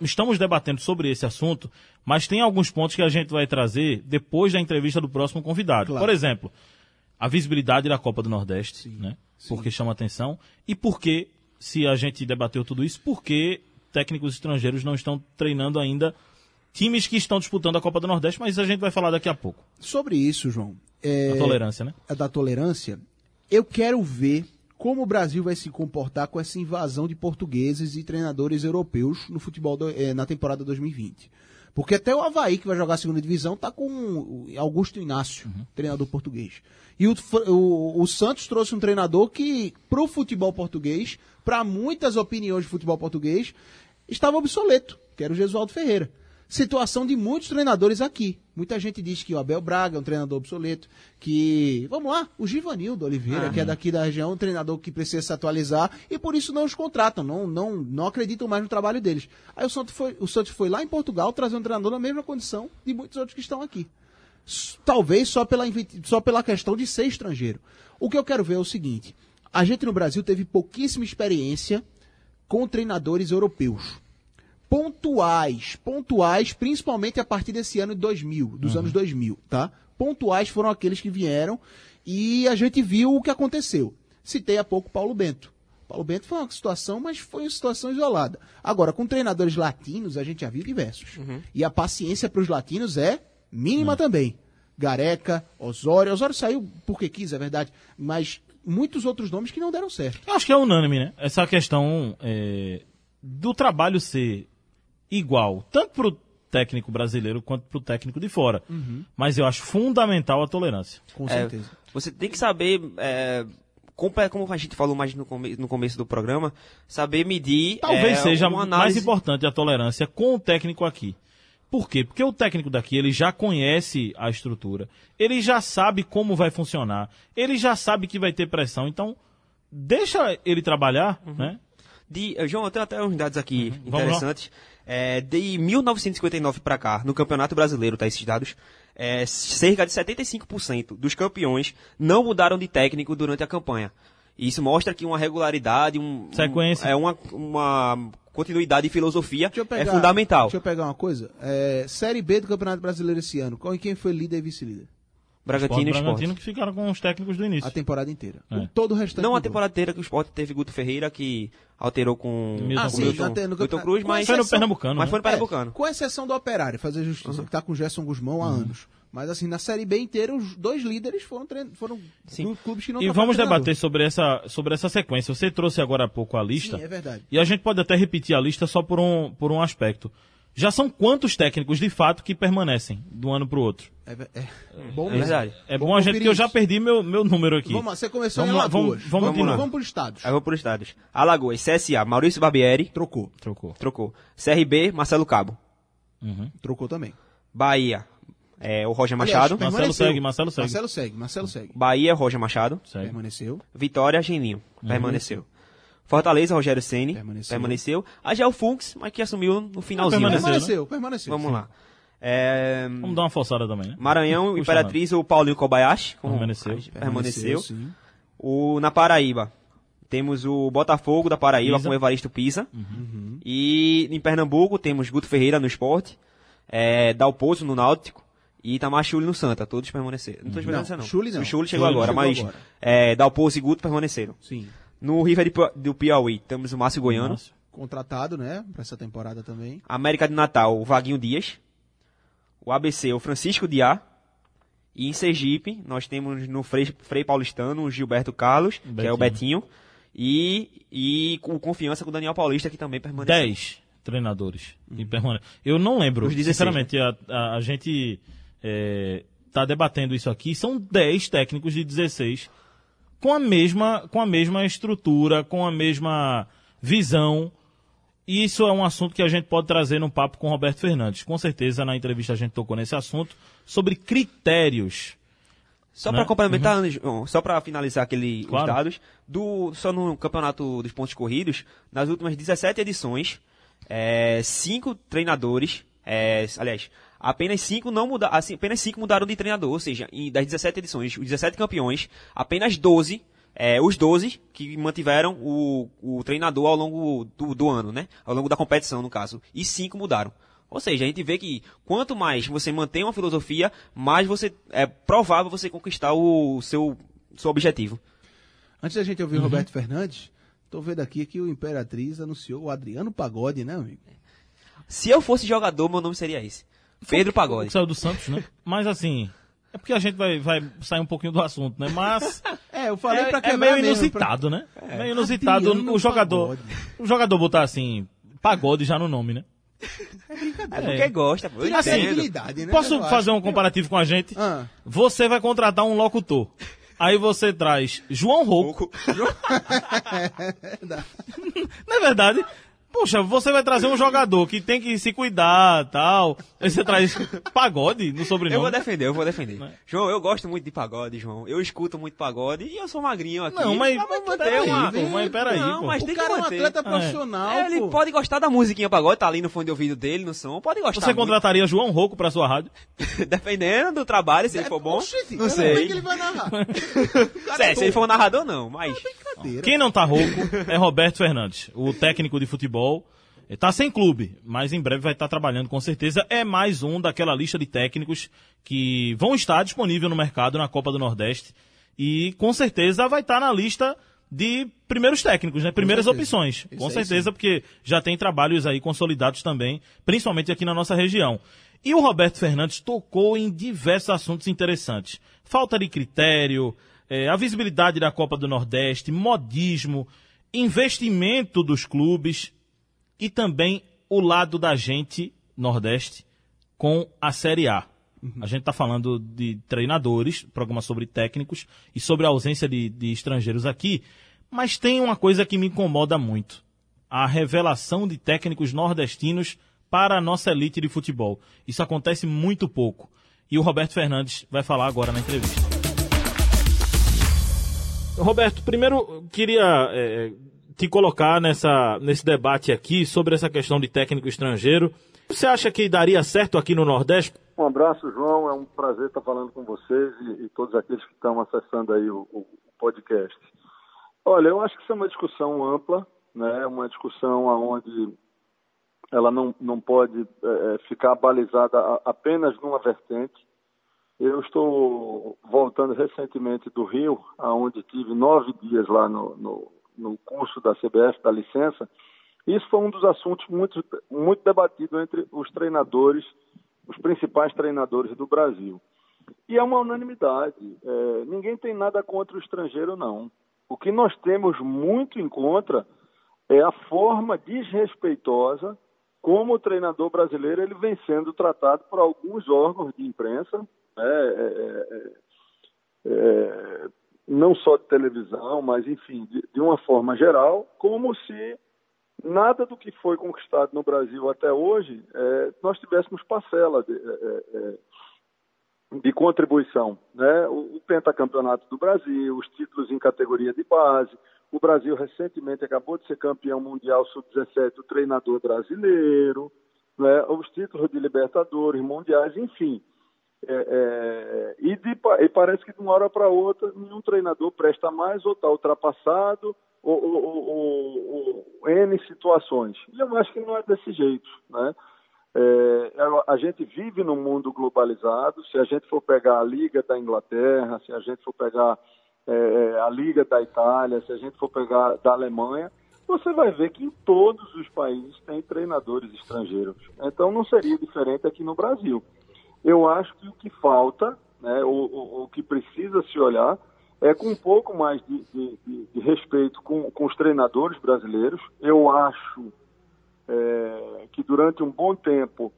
Estamos debatendo sobre esse assunto, mas tem alguns pontos que a gente vai trazer depois da entrevista do próximo convidado. Claro. Por exemplo, a visibilidade da Copa do Nordeste, né? Porque chama atenção. E por que, se a gente debateu tudo isso, por que técnicos estrangeiros não estão treinando ainda times que estão disputando a Copa do Nordeste, mas a gente vai falar daqui a pouco. Sobre isso, João, é, A tolerância, né? a da tolerância, eu quero ver como o Brasil vai se comportar com essa invasão de portugueses e treinadores europeus no futebol do- eh, na temporada 2020. Porque até o Havaí, que vai jogar a segunda divisão, está com o Augusto Inácio, treinador português. E o, o- o Santos trouxe um treinador que, para o futebol português, para muitas opiniões de futebol português, estava obsoleto, que era o Gesualdo Ferreira. Situação de muitos treinadores aqui. Muita gente diz que o Abel Braga é um treinador obsoleto, que, vamos lá, o Givanildo Oliveira, que é daqui da região, um treinador que precisa se atualizar e por isso não os contratam, não, não, não acreditam mais no trabalho deles. Aí o Santos, foi, o Santos foi lá em Portugal trazer um treinador na mesma condição de muitos outros que estão aqui. Talvez só pela, só pela questão de ser estrangeiro. O que eu quero ver é o seguinte: a gente no Brasil teve pouquíssima experiência com treinadores europeus pontuais, pontuais, principalmente a partir desse ano de 2000, dos anos 2000, tá? Pontuais foram aqueles que vieram e a gente viu o que aconteceu. Citei há pouco Paulo Bento. Paulo Bento foi uma situação, mas foi uma situação isolada. Agora, com treinadores latinos, a gente já viu diversos. E a paciência para os latinos é mínima também. Gareca, Osório. Osório saiu porque quis, é verdade. Mas muitos outros nomes que não deram certo. Eu acho que é unânime, né? Essa questão é, do trabalho ser igual, tanto para o técnico brasileiro quanto para o técnico de fora. Mas eu acho fundamental a tolerância. Com É, certeza. você tem que saber, é, como, é- como a gente falou mais no, come- no começo do programa, saber medir. Talvez é, seja uma mais análise. importante a tolerância com o técnico aqui. Por quê? Porque o técnico daqui, ele já conhece a estrutura, ele já sabe como vai funcionar, ele já sabe que vai ter pressão, então deixa ele trabalhar, né? De, eh, João, eu tenho até uns dados aqui Uhum. Vamos lá. interessantes. É, de 1959 para cá, no Campeonato Brasileiro, tá esses dados, é, cerca de 75% dos campeões não mudaram de técnico durante a campanha. E isso mostra que uma regularidade, um, um- Sequência. é uma, uma continuidade e filosofia é pegar, fundamental. Deixa eu pegar uma coisa. É, série B do Campeonato Brasileiro esse ano. Qual, quem foi líder e vice-líder? Bragantino e Sport. Bragantino que ficaram com os técnicos do início. A temporada inteira. É. Com todo o restante. Não a temporada inteira que o Sport teve Guto Ferreira, que alterou com Milton Ah, sim, Cruz. no Milton mas, Foi no Pernambucano, mas né? foi no Pernambucano. É, com exceção do Operário, fazer justiça, que tá com Gerson Guzmão há anos. Mas assim, na Série B inteira, os dois líderes foram, trein... foram Sim. clu- clubes que não E vamos treinador. debater sobre essa, sobre essa sequência. Você trouxe agora há pouco a lista. Sim, é verdade. E a gente pode até repetir a lista só por um, por um aspecto. Já são quantos técnicos de fato que permanecem de um ano para o outro? É, ve- é bom É mesmo. verdade. É Vamos bom a gente que eu já perdi meu, meu número aqui. Vamos lá, você começou Vamos em lá, Alagoas. vamos- vamos vamos, continuar. vamos por estados. Aí eu vou por estados. Alagoas, CSA, Maurício Barbieri, Trocou. Trocou. trocou. CRB, Marcelo Cabo. Uhum. Trocou também. Bahia, é, o Roger Aliás, Machado. Marcelo permaneceu. segue, Marcelo segue. Marcelo segue, Marcelo segue. Bahia, Roger Machado. Segue. Permaneceu. Vitória, Geninho. Permaneceu. Fortaleza, Rogério Ceni. Permaneceu. Permaneceu. Agel Funks, mas que assumiu no finalzinho. né? Permaneceu. Permaneceu, permaneceu. Vamos lá. É, Vamos dar uma forçada também, né? Maranhão, Custa Imperatriz, o Paulinho Kobayashi. como- Permaneceu. Permaneceu. sim. O, na Paraíba, temos o Botafogo da Paraíba Pisa. com o Evaristo Pisa. Uhum. E em Pernambuco temos Guto Ferreira no esporte, é, Dalpozo no Náutico e Itamachule no Santa. Todos permaneceram. Não todos permaneceram, não. Chule não. O Chule chegou agora, chegou mas agora. É, Dalpozo e Guto permaneceram. Sim. No River do Piauí temos o Márcio Goiano. Márcio. Contratado, né? Pra essa temporada também. América de Natal, o Vaguinho Dias. O ABC, o Francisco Diá. E em Sergipe, nós temos no Frei, Frei Paulistano o Gilberto Carlos, que é o Betinho. E, e o Confiança com o Daniel Paulista, que também permaneceu. 10 treinadores que permanecem. Eu não lembro. Os 16, Sinceramente, a, a, a gente está debatendo isso aqui. São 10 técnicos de 16 com a mesma, com a mesma estrutura, com a mesma visão. E isso é um assunto que a gente pode trazer num papo com o Roberto Fernandes. Com certeza, na entrevista a gente tocou nesse assunto sobre critérios. Só né? para complementar, João, só para finalizar aquele os Claro. dados, do, só no campeonato dos pontos corridos, nas últimas 17 edições, é, cinco treinadores, é, aliás, apenas cinco não muda, assim, apenas cinco mudaram de treinador, ou seja, em, das 17 edições, os 17 campeões, apenas 12, é, os 12 que mantiveram o, o treinador ao longo do, do ano, né? Ao longo da competição, no caso. E cinco mudaram. Ou seja, a gente vê que quanto mais você mantém uma filosofia, mais você é provável você conquistar o seu, seu objetivo. Antes da gente Uhum. ouvir Roberto Fernandes, tô vendo aqui que o Imperatriz anunciou o Adriano Pagode, né, amigo? Se eu fosse jogador, meu nome seria esse. Pedro Pagode. Saiu do Santos, né? Mas assim, é porque a gente vai, vai sair um pouquinho do assunto, né? Mas É, eu falei é, pra é quebrar meio mesmo, inusitado, né? meio inusitado o jogador. Pagode. O jogador botar assim, pagode já no nome, né? É porque gosta, pô. Eu Tira a entendo. sensibilidade, né? Posso Eu acho. fazer um comparativo com a gente? Ah, Você vai contratar um locutor. Aí você traz João Rouco. Não é verdade? Poxa, você vai trazer um jogador que tem que se cuidar tal. Aí você traz pagode no Eu sobrenome. vou defender, eu vou defender. Né? João, eu gosto muito de pagode, João. Eu escuto muito pagode e eu sou magrinho aqui. Não, mas, Ah, mas peraí, uma- pô, mas peraí, Não, pô. mas o tem cara que é um atleta profissional, É, ele pode gostar da musiquinha pagode, tá ali no fone de ouvido dele, no som, pode gostar. Você muito. contrataria João Rouco pra sua rádio? Dependendo do trabalho, se ele for bom. Não eu sei. sei que ele vai narrar. É, se ele for narrador, não, mas. Brincadeira. Quem não tá rouco é Roberto Fernandes, o técnico de futebol. Ele Tá sem clube, mas em breve vai estar trabalhando com certeza. É mais um daquela lista de técnicos que vão estar disponível no mercado na Copa do Nordeste. E com certeza vai estar na lista de primeiros técnicos, né? Primeiras opções. Isso com certeza, porque já tem trabalhos aí consolidados também, principalmente aqui na nossa região. E o Roberto Fernandes tocou em diversos assuntos interessantes. Falta de critério, eh, a visibilidade da Copa do Nordeste, modismo, investimento dos clubes e também o lado da gente, Nordeste, com a Série A. A gente está falando de treinadores, programa sobre técnicos e sobre a ausência de, de estrangeiros aqui, mas tem uma coisa que me incomoda muito: a revelação de técnicos nordestinos para a nossa elite de futebol. Isso acontece muito pouco. E o Roberto Fernandes vai falar agora na entrevista. Roberto, primeiro queria é, te colocar nessa, nesse debate aqui sobre essa questão de técnico estrangeiro. Você acha que daria certo aqui no Nordeste? Um abraço, João. É um prazer estar falando com vocês e, e todos aqueles que estão acessando aí o, o, podcast. Olha, eu acho que isso é uma discussão ampla, né? Uma discussão aonde ela não, não pode é, ficar balizada apenas numa vertente. Eu estou voltando recentemente do Rio, aonde tive nove dias lá no, no, no curso da CBF, da licença. Isso foi um dos assuntos muito, muito debatido entre os treinadores, os principais treinadores do Brasil. E é uma unanimidade. É, ninguém tem nada contra o estrangeiro, não. O que nós temos muito em contra é a forma desrespeitosa como o treinador brasileiro ele vem sendo tratado por alguns órgãos de imprensa, né, é, é, é, não só de televisão, mas enfim, de, de, uma forma geral, como se nada do que foi conquistado no Brasil até hoje é, nós tivéssemos parcela de, é, é, de contribuição. Né? O, o pentacampeonato do Brasil, os títulos em categoria de base, o Brasil recentemente acabou de ser campeão mundial sub-17, o treinador brasileiro, né? os títulos de Libertadores, mundiais, enfim. É, é, e, de, e, parece que de uma hora para outra nenhum treinador presta mais ou está ultrapassado ou, ou, ou, ou, N situações. E eu acho que não é desse jeito. Né? É, a gente vive num mundo globalizado. Se a gente for pegar a Liga da Inglaterra, se a gente for pegar é, a Liga da Itália, se a gente for pegar da Alemanha, você vai ver que em todos os países tem treinadores estrangeiros. Então não seria diferente aqui no Brasil. Eu acho que o que falta, né, o, o, o que precisa se olhar, é com um pouco mais de, de, de, de respeito com, com, os treinadores brasileiros. Eu acho é, que durante um bom tempo,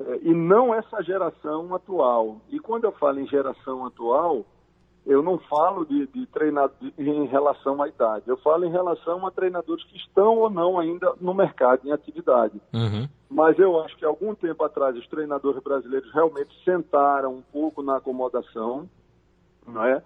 é, e não essa geração atual, e quando eu falo em geração atual, eu não falo de, de treinador em relação à idade, eu falo em relação a treinadores que estão ou não ainda no mercado, em atividade. Uhum. Mas eu acho que algum tempo atrás os treinadores brasileiros realmente sentaram um pouco na acomodação, não é?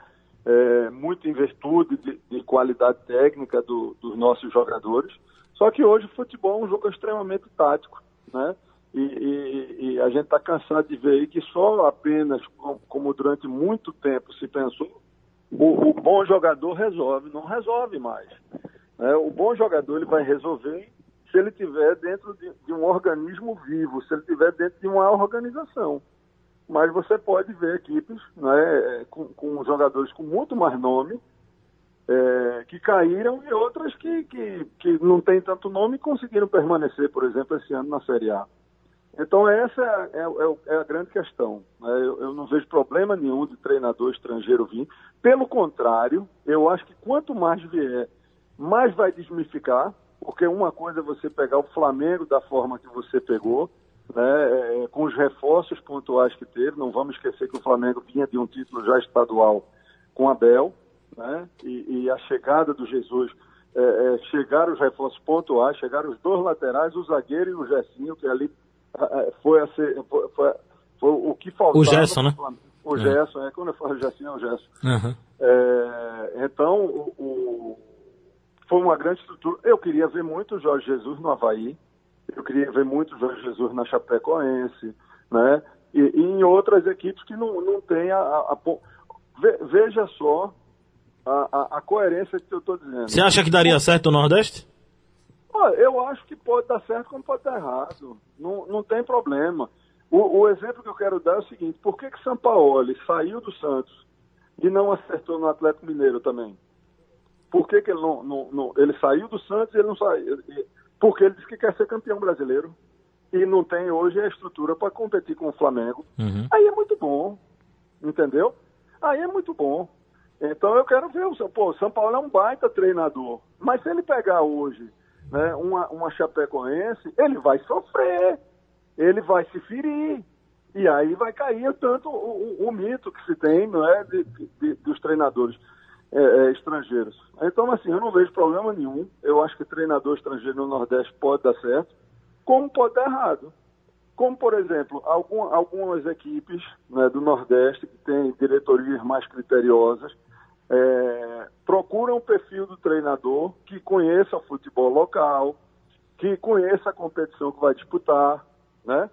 É, muito em virtude de, de qualidade técnica do, dos nossos jogadores. Só que hoje o futebol é um jogo extremamente tático, né? E, e, e a gente está cansado de ver aí que só apenas, como durante muito tempo se pensou, o, o bom jogador resolve. Não resolve mais. Né? O bom jogador ele vai resolver se ele estiver dentro de, de, um organismo vivo, se ele estiver dentro de uma organização. Mas você pode ver equipes né, com, com jogadores com muito mais nome, é, que caíram e outras que, que, que não têm tanto nome e conseguiram permanecer, por exemplo, esse ano na Série A. Então essa é, é, é a grande questão. Né? Eu, eu, não vejo problema nenhum de treinador estrangeiro vir. Pelo contrário, eu acho que quanto mais vier, mais vai desmificar, porque uma coisa é você pegar o Flamengo da forma que você pegou, né? com os reforços pontuais que teve. Não vamos esquecer que o Flamengo vinha de um título já estadual com Abel, né? e, e a chegada do Jesus. É, chegaram os reforços pontuais, chegaram os dois laterais, o zagueiro e o Gessinho, que ali foi, ser, foi, foi, foi, o que faltava. O Gerson, né? O Gerson, é. quando eu falo Gerson, é o Gerson. Uhum. É, então, o, o, foi uma grande estrutura. Eu queria ver muito o Jorge Jesus no Havaí, eu queria ver muito o Jorge Jesus na Chapecoense, né? E, e em outras equipes que não, não tem a, a, a Veja só a, a, a coerência que eu estou dizendo. Você acha que daria certo o Nordeste? Eu acho que pode dar certo como pode dar errado. Não, não tem problema. O, o, exemplo que eu quero dar é o seguinte: por que que São Paulo saiu do Santos e não acertou no Atlético Mineiro também? Por que, que ele não, não, não, Ele saiu do Santos e ele não saiu. Porque ele disse que quer ser campeão brasileiro e não tem hoje a estrutura para competir com o Flamengo. Uhum. Aí é muito bom, entendeu? Aí é muito bom. Então eu quero ver o São Paulo. São Paulo é um baita treinador. Mas se ele pegar hoje né, uma, uma Chapecoense, ele vai sofrer. Ele vai se ferir. E aí vai cair tanto o, o, o mito que se tem não é, de, de, dos treinadores é, é, estrangeiros. Então, assim, eu não vejo problema nenhum. Eu acho que treinador estrangeiro no Nordeste pode dar certo, como pode dar errado. Como, por exemplo, algum, algumas equipes né, do Nordeste que têm diretorias mais criteriosas é, procuram o perfil do treinador que conheça o futebol local, que conheça a competição que vai disputar, né?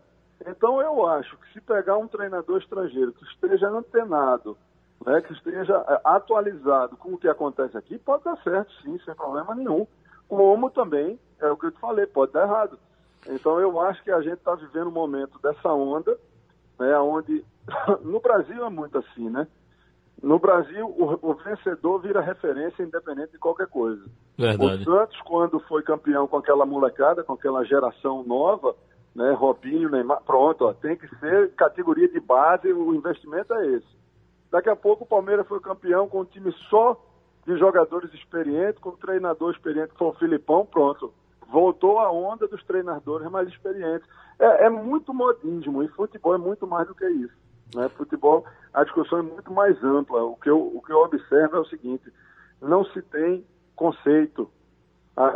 Então eu acho que se pegar um treinador estrangeiro que esteja antenado, né, que esteja é, atualizado com o que acontece aqui, pode dar certo, sim, sem problema nenhum. Como também, é o que eu te falei, pode dar errado. Então eu acho que a gente está vivendo um momento dessa onda, né, onde no Brasil é muito assim, né? No Brasil, o, o, vencedor vira referência independente de qualquer coisa. Verdade. O Santos, quando foi campeão com aquela molecada, com aquela geração nova, né, Robinho, Neymar, pronto, ó, tem que ser categoria de base, o investimento é esse. Daqui a pouco o Palmeiras foi campeão com um time só de jogadores experientes, com um treinador experiente, que foi o Filipão, pronto. Voltou a onda dos treinadores mais experientes. É, é muito modismo, e futebol é muito mais do que isso. Né? Futebol, a discussão é muito mais ampla. O que, eu, o que eu observo é o seguinte: não se tem conceito,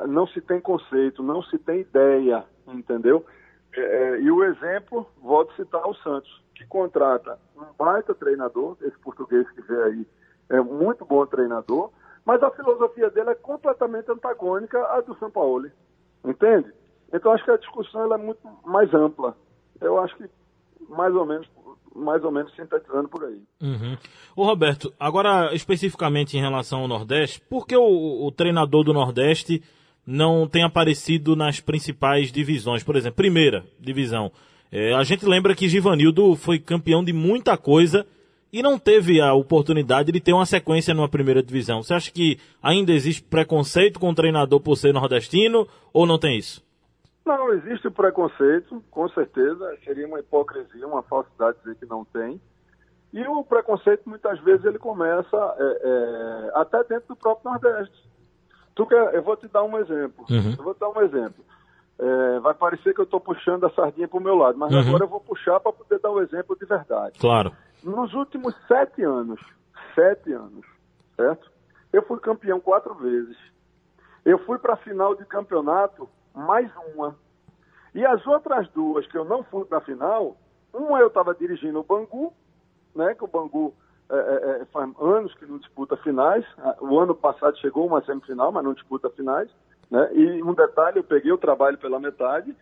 não se tem conceito, não se tem ideia, entendeu? É, é, e o exemplo, volto a citar o Santos, que contrata um baita treinador, esse português que vê aí é muito bom treinador, mas a filosofia dele é completamente antagônica à do São Paulo. Entende? Então acho que a discussão é muito mais ampla. Eu acho que mais ou menos mais ou menos sintetizando por aí. Uhum. Roberto, agora especificamente em relação ao Nordeste, por que o, o treinador do Nordeste não tem aparecido nas principais divisões? Por exemplo, primeira divisão. É, a gente lembra que Givanildo foi campeão de muita coisa e não teve a oportunidade de ter uma sequência numa primeira divisão. Você acha que ainda existe preconceito com o treinador por ser nordestino ou não tem isso? Não, existe preconceito, com certeza. Seria uma hipocrisia, uma falsidade dizer que não tem. E o preconceito, muitas vezes, ele começa é, é, até dentro do próprio Nordeste. Tu quer, eu vou te dar um exemplo. Uhum. Eu vou te dar um exemplo. É, vai parecer que eu estou puxando a sardinha para o meu lado, mas uhum. agora eu vou puxar para poder dar um exemplo de verdade. Claro. Nos últimos sete anos, sete anos, certo? Eu fui campeão quatro vezes. Eu fui para a final de campeonato mais uma. E as outras duas que eu não fui para a final, uma eu estava dirigindo o Bangu, né, que o Bangu é, é, é, faz anos que não disputa finais. O ano passado chegou uma semifinal, mas não disputa finais. Né? E um detalhe, eu peguei o trabalho pela metade.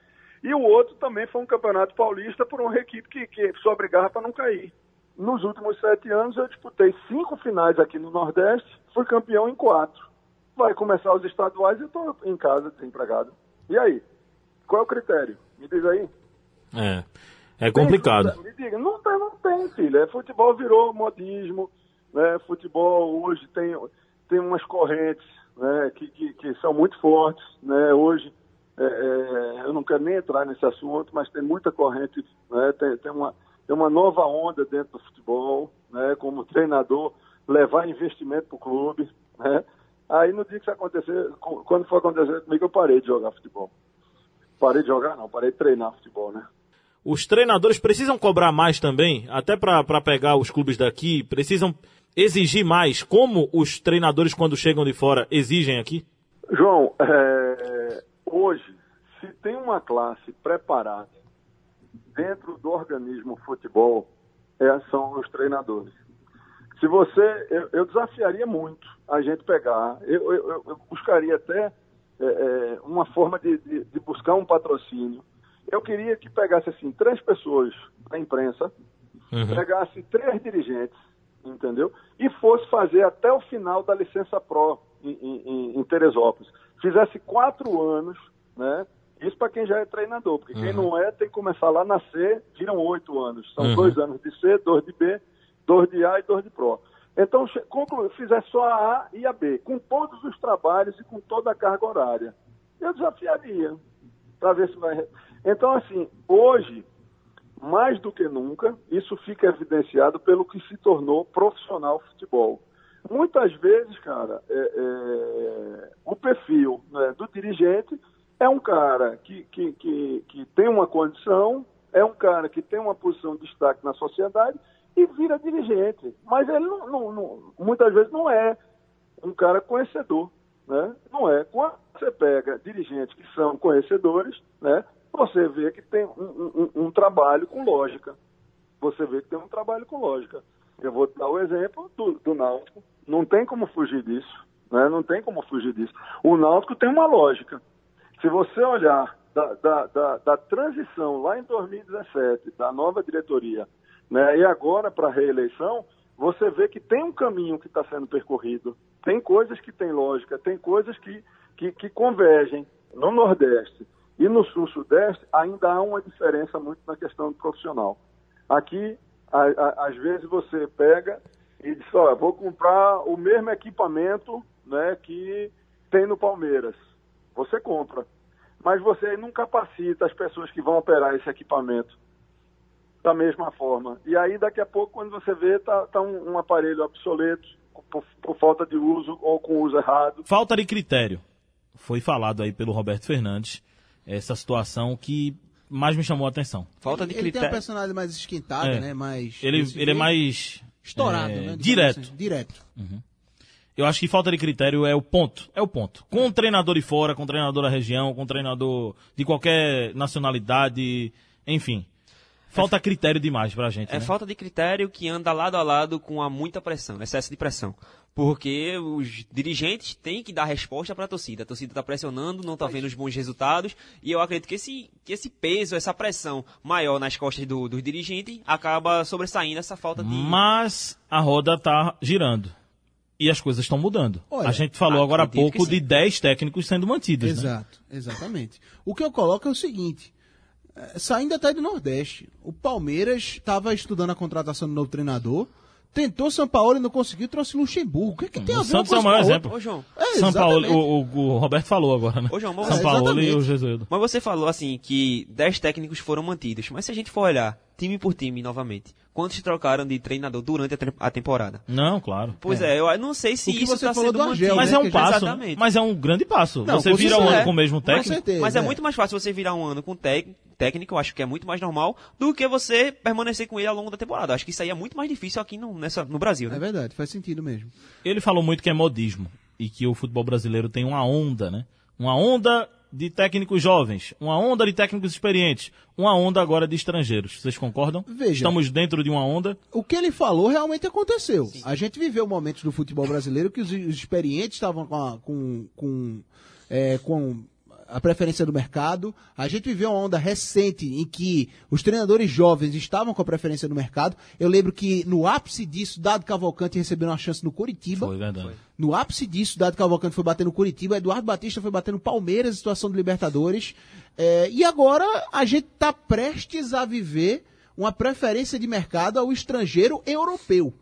E o outro também foi um campeonato paulista por uma equipe que, que só brigava para não cair. Nos últimos sete anos eu disputei cinco finais aqui no Nordeste, fui campeão em quatro. Vai começar os estaduais e eu estou em casa desempregado. E aí? Qual é o critério? Me diz aí. É. É complicado. Tem, me diga, não tem, não tem, filho. É, futebol virou modismo, né? Futebol hoje tem, tem umas correntes né? que, que, que são muito fortes, né? Hoje, é, é, eu não quero nem entrar nesse assunto, mas tem muita corrente, né? Tem, tem, uma, tem uma nova onda dentro do futebol, né? Como treinador, levar investimento para o clube, né? Aí no dia que isso acontecer, quando for acontecer comigo, eu parei de jogar futebol. Parei de jogar, não, parei de treinar futebol, né? Os treinadores precisam cobrar mais também, até para pegar os clubes daqui, precisam exigir mais, como os treinadores, quando chegam de fora, exigem aqui? João, é, hoje, se tem uma classe preparada dentro do organismo futebol, é, são os treinadores. Se você, eu, eu desafiaria muito a gente pegar, eu, eu, eu buscaria até é, é, uma forma de, de, de, buscar um patrocínio. Eu queria que pegasse assim três pessoas da imprensa, uhum. pegasse três dirigentes, entendeu? E fosse fazer até o final da licença pro em, em, em Teresópolis. Fizesse quatro anos, né? Isso para quem já é treinador, porque uhum. quem não é tem que começar lá na C, viram oito anos. São uhum. dois anos de C, dois de B dois de A e dois de Pro. Então, che- conclu- fizer só a A e a B, com todos os trabalhos e com toda a carga horária. Eu desafiaria para ver se vai. Então, assim, hoje, mais do que nunca, isso fica evidenciado pelo que se tornou profissional futebol. Muitas vezes, cara, é- é, o perfil né, do dirigente é um cara que, que, que, que tem uma condição, é um cara que tem uma posição de destaque na sociedade e vira dirigente. Mas ele não, não- não- muitas vezes não é um cara conhecedor, né? Não é. Quando você pega dirigentes que são conhecedores, né? Você vê que tem um, um- um trabalho com lógica. Você vê que tem um trabalho com lógica. Eu vou dar o exemplo do, do Náutico. Não tem como fugir disso, né? Não tem como fugir disso. O Náutico tem uma lógica. Se você olhar da, da, da, da transição lá em 2017, da nova diretoria, né, e agora para a reeleição, você vê que tem um caminho que está sendo percorrido. Tem coisas que têm lógica, tem coisas que, que, que convergem. No Nordeste e no Sul-Sudeste, ainda há uma diferença muito na questão do profissional. Aqui, a- a- às vezes, você pega e diz: Olha, vou comprar o mesmo equipamento né, que tem no Palmeiras. Você compra. Mas você não capacita as pessoas que vão operar esse equipamento da mesma forma. E aí, daqui a pouco, quando você vê, tá, tá um, um aparelho obsoleto por, por falta de uso ou com uso errado. Falta de critério. Foi falado aí pelo Roberto Fernandes essa situação que mais me chamou a atenção. Falta de ele tem uma critério. personalidade mais esquentada, É. né? Mais, Ele, ele é mais estourado, é, né? direto. assim, direto. Eu acho que falta de critério é o ponto. É o ponto. Com o treinador de fora, com o treinador da região, com o treinador de qualquer nacionalidade, enfim. Falta critério demais pra gente. É né? falta de critério que anda lado a lado com a muita pressão, excesso de pressão. Porque os dirigentes têm que dar resposta para a torcida. A torcida está pressionando, não está vendo os bons resultados. E eu acredito que esse, que esse peso, essa pressão maior nas costas do, dos dirigentes acaba sobressaindo essa falta de. Mas a roda tá girando. E as coisas estão mudando. Olha, a gente falou agora há pouco de 10 técnicos sendo mantidos. Né? Exato, exatamente. O que eu coloco é o seguinte: saindo até do Nordeste, o Palmeiras estava estudando a contratação do novo treinador, tentou São Paulo e não conseguiu, trouxe Luxemburgo. O que, que tem a O ver uma Santos é o com a maior exemplo. Ô, João. É, São Paulo, o, o- o Roberto falou agora, né? Ô, João, mas São você- Paulo e o Jesuído. Mas você falou assim que 10 técnicos foram mantidos. Mas se a gente for olhar time por time novamente, quantos trocaram de treinador durante a, tre- a temporada? Não, claro. Pois é, eu não sei se isso está sendo mantido. Mas né, é um passo, né? Exatamente. mas é um grande passo. Não, você com vira um ano é. com o mesmo Com técnico. certeza. Mas é é. muito mais fácil você virar um ano com tec- técnico, eu acho que é muito mais normal, do que você permanecer com ele ao longo da temporada. Eu acho que isso aí é muito mais difícil aqui no, nessa, no Brasil, né? É verdade, faz sentido mesmo. Ele falou muito que é modismo e que o futebol brasileiro tem uma onda, né? Uma onda de técnicos jovens, uma onda de técnicos experientes, uma onda agora de estrangeiros. Vocês concordam? Veja. Estamos dentro de uma onda. O que ele falou realmente aconteceu. A gente viveu momentos do futebol brasileiro que os, os experientes estavam com, a- com, com, é, com a preferência do mercado. A gente viveu uma onda recente em que os treinadores jovens estavam com a preferência do mercado. Eu lembro que no ápice disso, Dado Cavalcante recebeu uma chance no Curitiba. Foi verdade. No ápice disso, Dado Cavalcante foi bater no Curitiba, Eduardo Batista foi bater no Palmeiras, situação de Libertadores. É, e agora a gente está prestes a viver uma preferência de mercado ao estrangeiro europeu.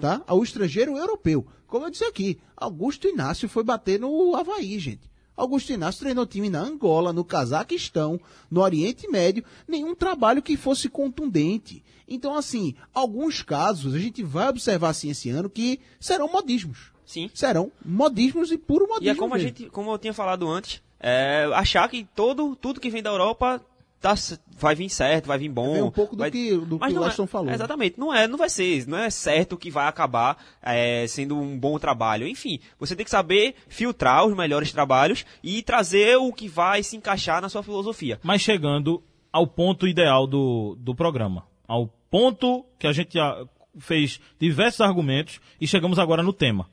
Tá? Ao estrangeiro europeu. Como eu disse aqui, Augusto Inácio foi bater no Havaí, gente. Augusto Inácio treinou time na Angola, no Cazaquistão, no Oriente Médio, nenhum trabalho que fosse contundente. Então, assim, alguns casos a gente vai observar assim esse ano que serão modismos Sim. serão modismos e puro modismo. E é como a mesmo. gente, como eu tinha falado antes, é, achar que todo, tudo que vem da Europa tá, vai vir certo, vai vir bom. É um pouco do vai- que- do Mas que o não é- falou? Exatamente, não é, não vai ser, não é certo que vai acabar é, sendo um bom trabalho. Enfim, você tem que saber filtrar os melhores trabalhos e trazer o que vai se encaixar na sua filosofia. Mas chegando ao ponto ideal do, do programa. Ao ponto que a gente já fez diversos argumentos e chegamos agora no tema.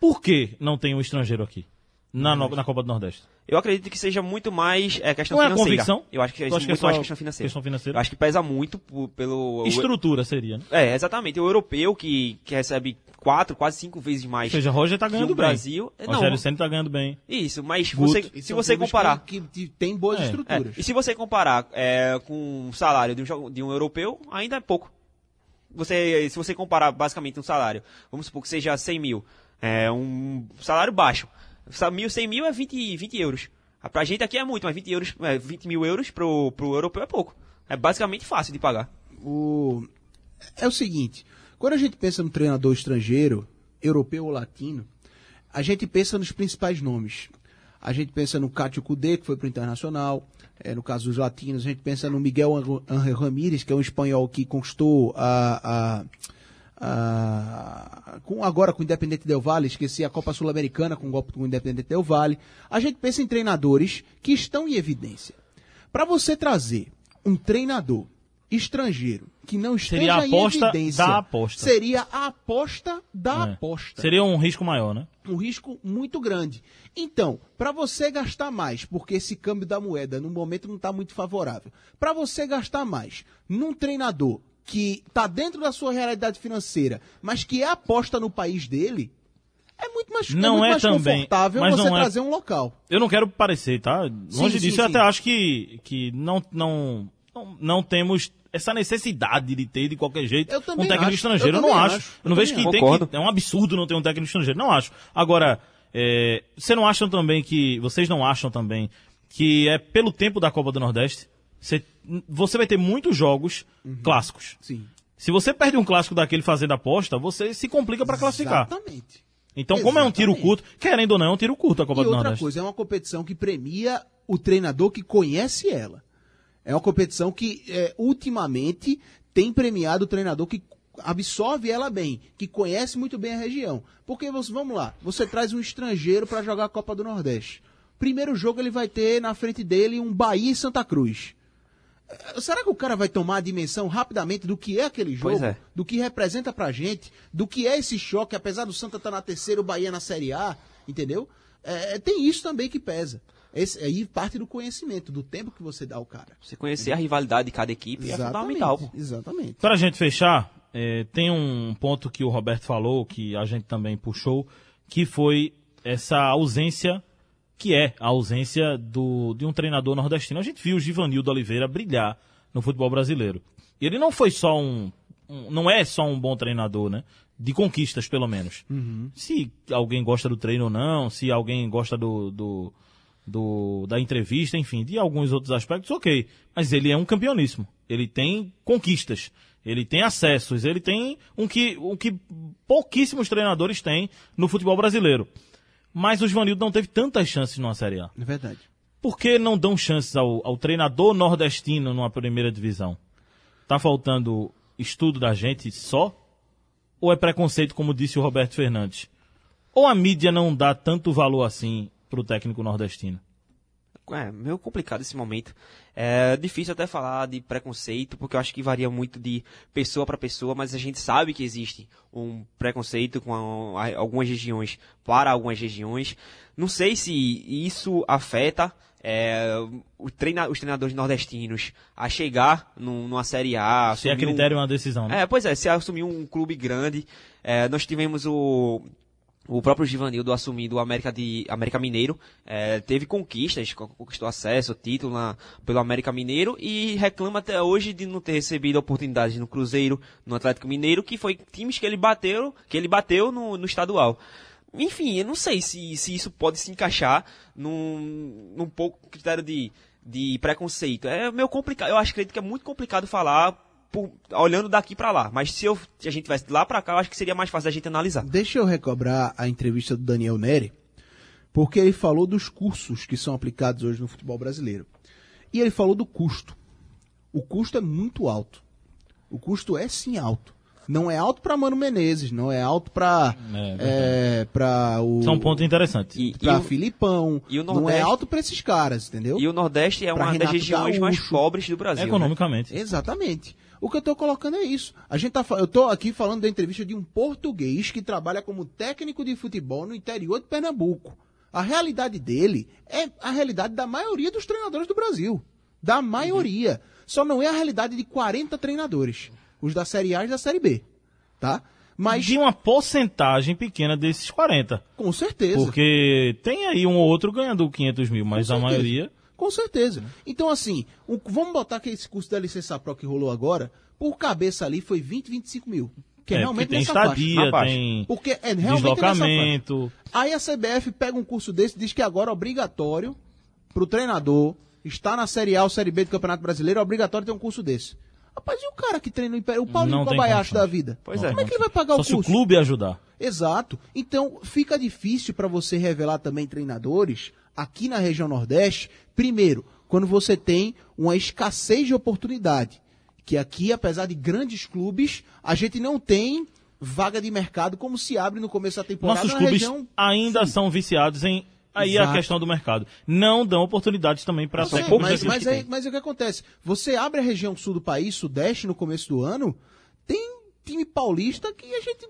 Por que não tem um estrangeiro aqui? Na, no- na Copa do Nordeste? Eu acredito que seja muito mais é, questão Não é financeira. convicção? Eu acho que é muito que é mais questão financeira. questão financeira? Eu acho que pesa muito pelo Estrutura seria, né? É, exatamente. O europeu que, que recebe quatro, quase cinco vezes mais Ou seja, Roger tá que ganhando o bem. Brasil. É, Não, Rogério Senna tá ganhando bem. isso, mas você, se são você comparar. Que, que tem boas É, é, estruturas. e se você comparar é, com o salário de um, de um europeu, ainda é pouco. você, se você comparar basicamente um salário, vamos supor que seja 100 mil, é um salário baixo. Mil, 100 mil é 20, 20 euros. Ah, pra gente aqui é muito, mas 20, euros, é, 20 mil euros pro, pro europeu é pouco. É basicamente fácil de pagar. O... É o seguinte, quando a gente pensa no treinador estrangeiro, europeu ou latino, a gente pensa nos principais nomes. A gente pensa no Cátio Cudê, que foi para o Internacional. É, no caso dos latinos, a gente pensa no Miguel Ramírez, que é um espanhol que conquistou a, a, a com, agora com o Independente Del Valle, esqueci a Copa Sul-Americana com o, com o Independente Del Valle. A gente pensa em treinadores que estão em evidência. Para você trazer um treinador estrangeiro que não esteja seria a aposta em evidência, da aposta. seria a aposta da É. aposta Seria um risco maior, né? um risco muito grande. Então, para você gastar mais, porque esse câmbio da moeda no momento não está muito favorável, para você gastar mais num treinador que está dentro da sua realidade financeira, mas que é aposta no país dele, é muito mais, Não muito é mais também, confortável mas você não é- trazer um local. Eu não quero parecer, tá? Longe sim, disso, sim. eu até acho que, que não, não, não, não temos essa necessidade de ter de qualquer jeito Eu um técnico acho, estrangeiro. eu Eu, não acho. acho, Eu não vejo que tem que. É um absurdo não ter um técnico estrangeiro. Não acho. Agora, é, você não acham também que. Vocês não acham também que é pelo tempo da Copa do Nordeste? Você, você vai ter muitos jogos Uhum. clássicos. Sim. Se você perde um clássico daquele fazendo aposta, você se complica para classificar. Exatamente. Então, como é um tiro Exatamente. curto, querendo ou não, é um tiro curto a Copa E do outra Nordeste. coisa, é uma competição que premia o treinador que conhece ela. É uma competição que, é, ultimamente, tem premiado o treinador que absorve ela bem, que conhece muito bem a região. Porque, você, vamos lá, você traz um estrangeiro para jogar a Copa do Nordeste. Primeiro jogo ele vai ter na frente dele um Bahia e Santa Cruz. Será que o cara vai tomar a dimensão rapidamente do que é aquele jogo? Pois é. Do que representa pra gente? Do que é esse choque, apesar do Santa estar na terceira, o Bahia na Série A, entendeu? É, tem isso também que pesa. Esse, aí parte do conhecimento, do tempo que você dá ao cara. Você conhecer a rivalidade de cada equipe é fundamental. pô. Exatamente. Para a gente fechar, é, tem um ponto que o Roberto falou, que a gente também puxou, que foi essa ausência, que é a ausência do, de um treinador nordestino. A gente viu o Givanildo Oliveira brilhar no futebol brasileiro. Ele não foi só um, um- não é só um bom treinador, né? De conquistas, pelo menos. Se alguém gosta do treino ou não, se alguém gosta do, do, do- da entrevista, enfim, de alguns outros aspectos, ok. Mas ele é um campeoníssimo. Ele tem conquistas. Ele tem acessos. Ele tem um que, um que pouquíssimos treinadores têm no futebol brasileiro. Mas o Givanildo não teve tantas chances numa Série A. É verdade. Por que não dão chances ao, ao treinador nordestino numa primeira divisão? Tá faltando estudo da gente só? Ou é preconceito, como disse o Roberto Fernandes? Ou a mídia não dá tanto valor assim pro técnico nordestino? É meio complicado esse momento. É difícil até falar de preconceito, porque eu acho que varia muito de pessoa para pessoa, mas a gente sabe que existe um preconceito com algumas regiões para algumas regiões. Não sei se isso afeta é, o treina- os treinadores nordestinos a chegar num- numa Série A. Se é assumir um- critério é uma decisão, né? é, pois é, se assumir um clube grande, é, nós tivemos o, o próprio Givanildo assumindo o América, de, América Mineiro, é, teve conquistas, co- conquistou acesso, título na- pelo América Mineiro e reclama até hoje de não ter recebido oportunidades no Cruzeiro, no Atlético Mineiro, que foi times que ele bateu, que ele bateu no, no estadual. Enfim, eu não sei se, se isso pode se encaixar num, num pouco critério de, de preconceito. É meio complicado, eu acho que é muito complicado falar por- olhando daqui pra lá. Mas se, eu, se a gente tivesse de lá pra cá, eu acho que seria mais fácil da gente analisar. Deixa eu recobrar a entrevista do Daniel Neri, porque ele falou dos cursos que são aplicados hoje no futebol brasileiro. E ele falou do custo. O custo é muito alto. O custo é sim alto. Não é alto para Mano Menezes, não é alto para É, é, para o Isso é um ponto interessante. E, e para Filipão. e o não é alto para esses caras, entendeu? e o Nordeste é Pra uma das Renato regiões mais Gaúcho. pobres do Brasil. né? Economicamente. Exatamente. O que eu estou colocando é isso. A gente tá, eu estou aqui falando da entrevista de um português que trabalha como técnico de futebol no interior de Pernambuco. A realidade dele é a realidade da maioria dos treinadores do Brasil. Da maioria. Só não é a realidade de 40 treinadores. Os da Série A e da Série B. Tá? Mas, De uma porcentagem pequena desses 40. com certeza. Porque tem aí um ou outro ganhando 500 mil, mas a maioria. Com certeza. Então, assim, um- vamos botar que esse curso da licença Pro que rolou agora, por cabeça ali foi 20, 25 mil. Que é, É, realmente tem estadia, faixa. tem Porque é realmente nessa faixa. deslocamento. Aí a CBF pega um curso desse e diz que agora é obrigatório pro treinador estar na Série A ou Série B do Campeonato Brasileiro, é obrigatório ter um curso desse. Rapaz, e o cara que treina o Império, o Paulinho Não tem Kobayashi da vida? Pois Não é. Como é que ele vai pagar Só o se o curso? clube ajudar. Exato. Então, fica difícil para você revelar também treinadores aqui na região Nordeste. Primeiro, quando você tem uma escassez de oportunidade. Que aqui, apesar de grandes clubes, a gente não tem vaga de mercado como se abre no começo da temporada Nossos clubes região. ainda são viciados em. Aí Exato. a questão do mercado. Não dão oportunidades também para sei, técnicos mas, mas, aí, mas é o que acontece? Você abre a região sul do país, sudeste, no começo do ano, tem time paulista que a gente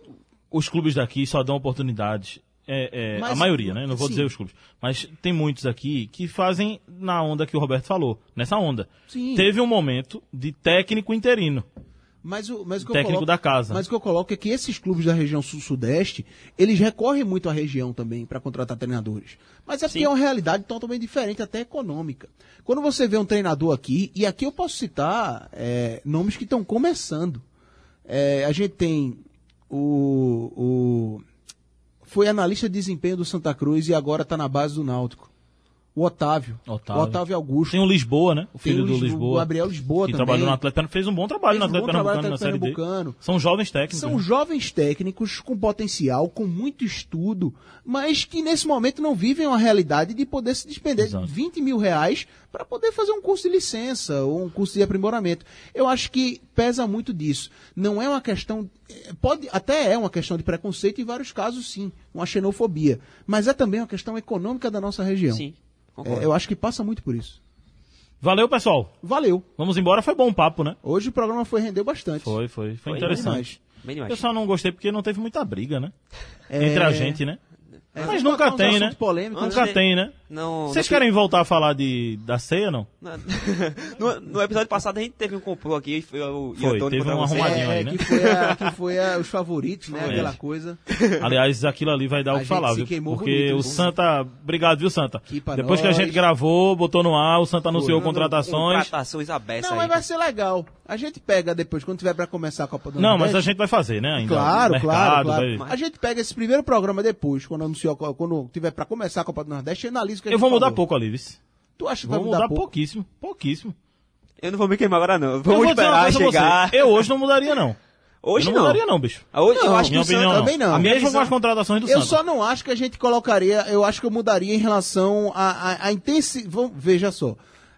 Os clubes daqui só dão oportunidades. É, é, Mas- a maioria, né? Não vou sim. dizer os clubes. Mas tem muitos aqui que fazem na onda que o Roberto falou. Nessa onda. Sim. Teve um momento de técnico interino. Mas o, mas o Técnico coloco, da casa. Mas o que eu coloco é que esses clubes da região sul-sudeste, eles recorrem muito à região também para contratar treinadores. Mas é porque é uma realidade totalmente diferente, até econômica. Quando você vê um treinador aqui, e aqui eu posso citar é, nomes que estão começando. É, a gente tem o, o. Foi analista de desempenho do Santa Cruz e agora está na base do Náutico. O Otávio. Otávio. O Otávio Augusto. Tem o Lisboa, né? O Tem filho o do Lisboa, o Gabriel Lisboa que também. trabalhou no Atlético. Fez um bom trabalho Fez no um Atlético trabalho no Pernambucano na Série D. São jovens técnicos. São né? jovens técnicos com potencial, com muito estudo, mas que nesse momento não vivem uma realidade de poder se despender Exato. de 20 mil reais para poder fazer um curso de licença ou um curso de aprimoramento. Eu acho que pesa muito disso. Não é uma questão. eh, Pode, até é uma questão de preconceito em vários casos, sim, uma xenofobia. Mas é também uma questão econômica da nossa região. Sim, É, eu acho que passa muito por isso. Valeu, pessoal. Valeu. Vamos embora. Foi bom o papo, né? Hoje o programa foi rendeu bastante. Foi, foi. Foi, Foi interessante. demais. Bem Eu demais. só não gostei porque não teve muita briga, né? É, Entre a gente, né? é, Mas vamos nunca tem, né? Antes Nunca de- tem, né? Não, Vocês no- querem voltar a falar de, da ceia, não? No, no episódio passado a gente teve um complô aqui, foi o Foi, Antônio teve um arrumadinho. É, aí, né? que foi, a- que foi a- os favoritos, né? Foi. Aquela coisa. Aliás, aquilo ali vai dar o que falar, viu? Porque bonito, o? Santa. Obrigado, viu, Santa? Depois que a nós. gente gravou, botou no ar, o Santa anunciou Foi. contratações. Contratações abertas Não, aí. mas vai ser legal. A gente pega depois, quando tiver pra começar a Copa do Não, mas a gente vai fazer, né? Ainda. Claro, Mercado, claro, claro. vai- A gente pega esse primeiro programa depois, quando anunciou, quando tiver pra começar a Copa do Nordeste, analisa que a Eu gente vou mudar falou. pouco ali, Vice. Tu acha que Vou vai mudar, mudar, pouco? pouquíssimo. Pouquíssimo. Eu não vou me queimar agora não. Eu Vamos vou dizer uma esperar coisa a você. chegar. Eu hoje não mudaria, não. Hoje eu não. não mudaria, não, bicho. Hoje, eu Não, acho que Minha o opinião, Santa... não. também não. A minha mesma com visão- as contratações do Eu Santa. só não acho que a gente colocaria, eu acho que eu mudaria em relação a, a, a intensi- vamos- Veja só.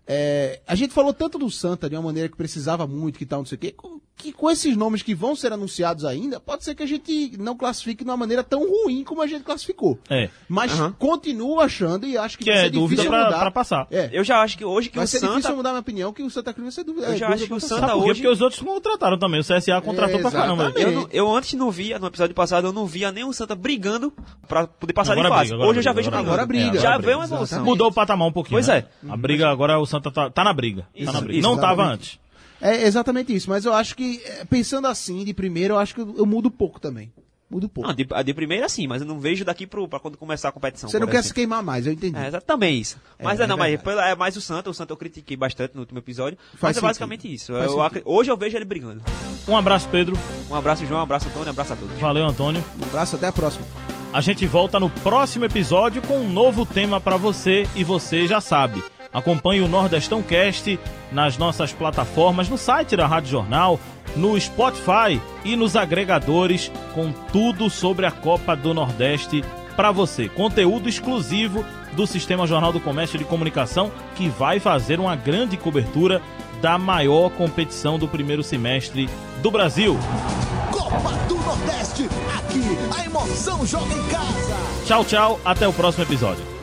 É, a gente falou tanto do Santa de uma maneira que precisava muito, que tal, não sei o quê, que com esses nomes que vão ser anunciados ainda, pode ser que a gente não classifique de uma maneira tão ruim como a gente classificou. É. Mas Aham. continuo achando e acho que, Que vai é ser dúvida difícil pra, mudar. pra passar. É, Eu já acho que hoje que vai o ser difícil eu Santa... mudar minha opinião que o Santa Cruz vai ser dúvida. Eu é, já acho que o Santa. Sabe hoje- Porque os outros contrataram também. O CSA contratou É, pra caramba. Eu, não- eu antes não via, no episódio passado, eu não via nem o Santa brigando pra poder passar Agora de fase. briga, hoje eu já briga, vejo agora briga. É, já veio uma briga. evolução. Mudou o patamar um pouquinho. Pois né? é. A briga agora, o Santa tá, tá na briga. Isso, tá na briga. isso, não tava exatamente. antes. É exatamente isso, mas eu acho que, é, pensando assim, de primeiro, eu acho que eu, eu mudo pouco também. Mudo pouco. Não, de, a de primeira sim, mas eu não vejo daqui pro, pra quando começar a competição. Você não quer exemplo. se queimar mais, eu entendi. É, também isso. Mas É, é, não, é mas pela- é mais o Santa. O Santa eu critiquei bastante no último episódio. Faz mas é sentido. basicamente isso. Eu hoje eu vejo ele brigando. Um abraço, Pedro. Um abraço, João. Um abraço, Antônio. Um abraço a todos. Valeu, Antônio. Um abraço, até a próxima. A gente volta no próximo episódio com um novo tema pra você e você já sabe. Acompanhe o Nordestão Cast nas nossas plataformas, no site da Rádio Jornal, no Spotify e nos agregadores com tudo sobre a Copa do Nordeste pra você. Conteúdo exclusivo do Sistema Jornal do Comércio de Comunicação que vai fazer uma grande cobertura da maior competição do primeiro semestre do Brasil. Copa do Nordeste, aqui a emoção joga em casa. Tchau, tchau, até o próximo episódio.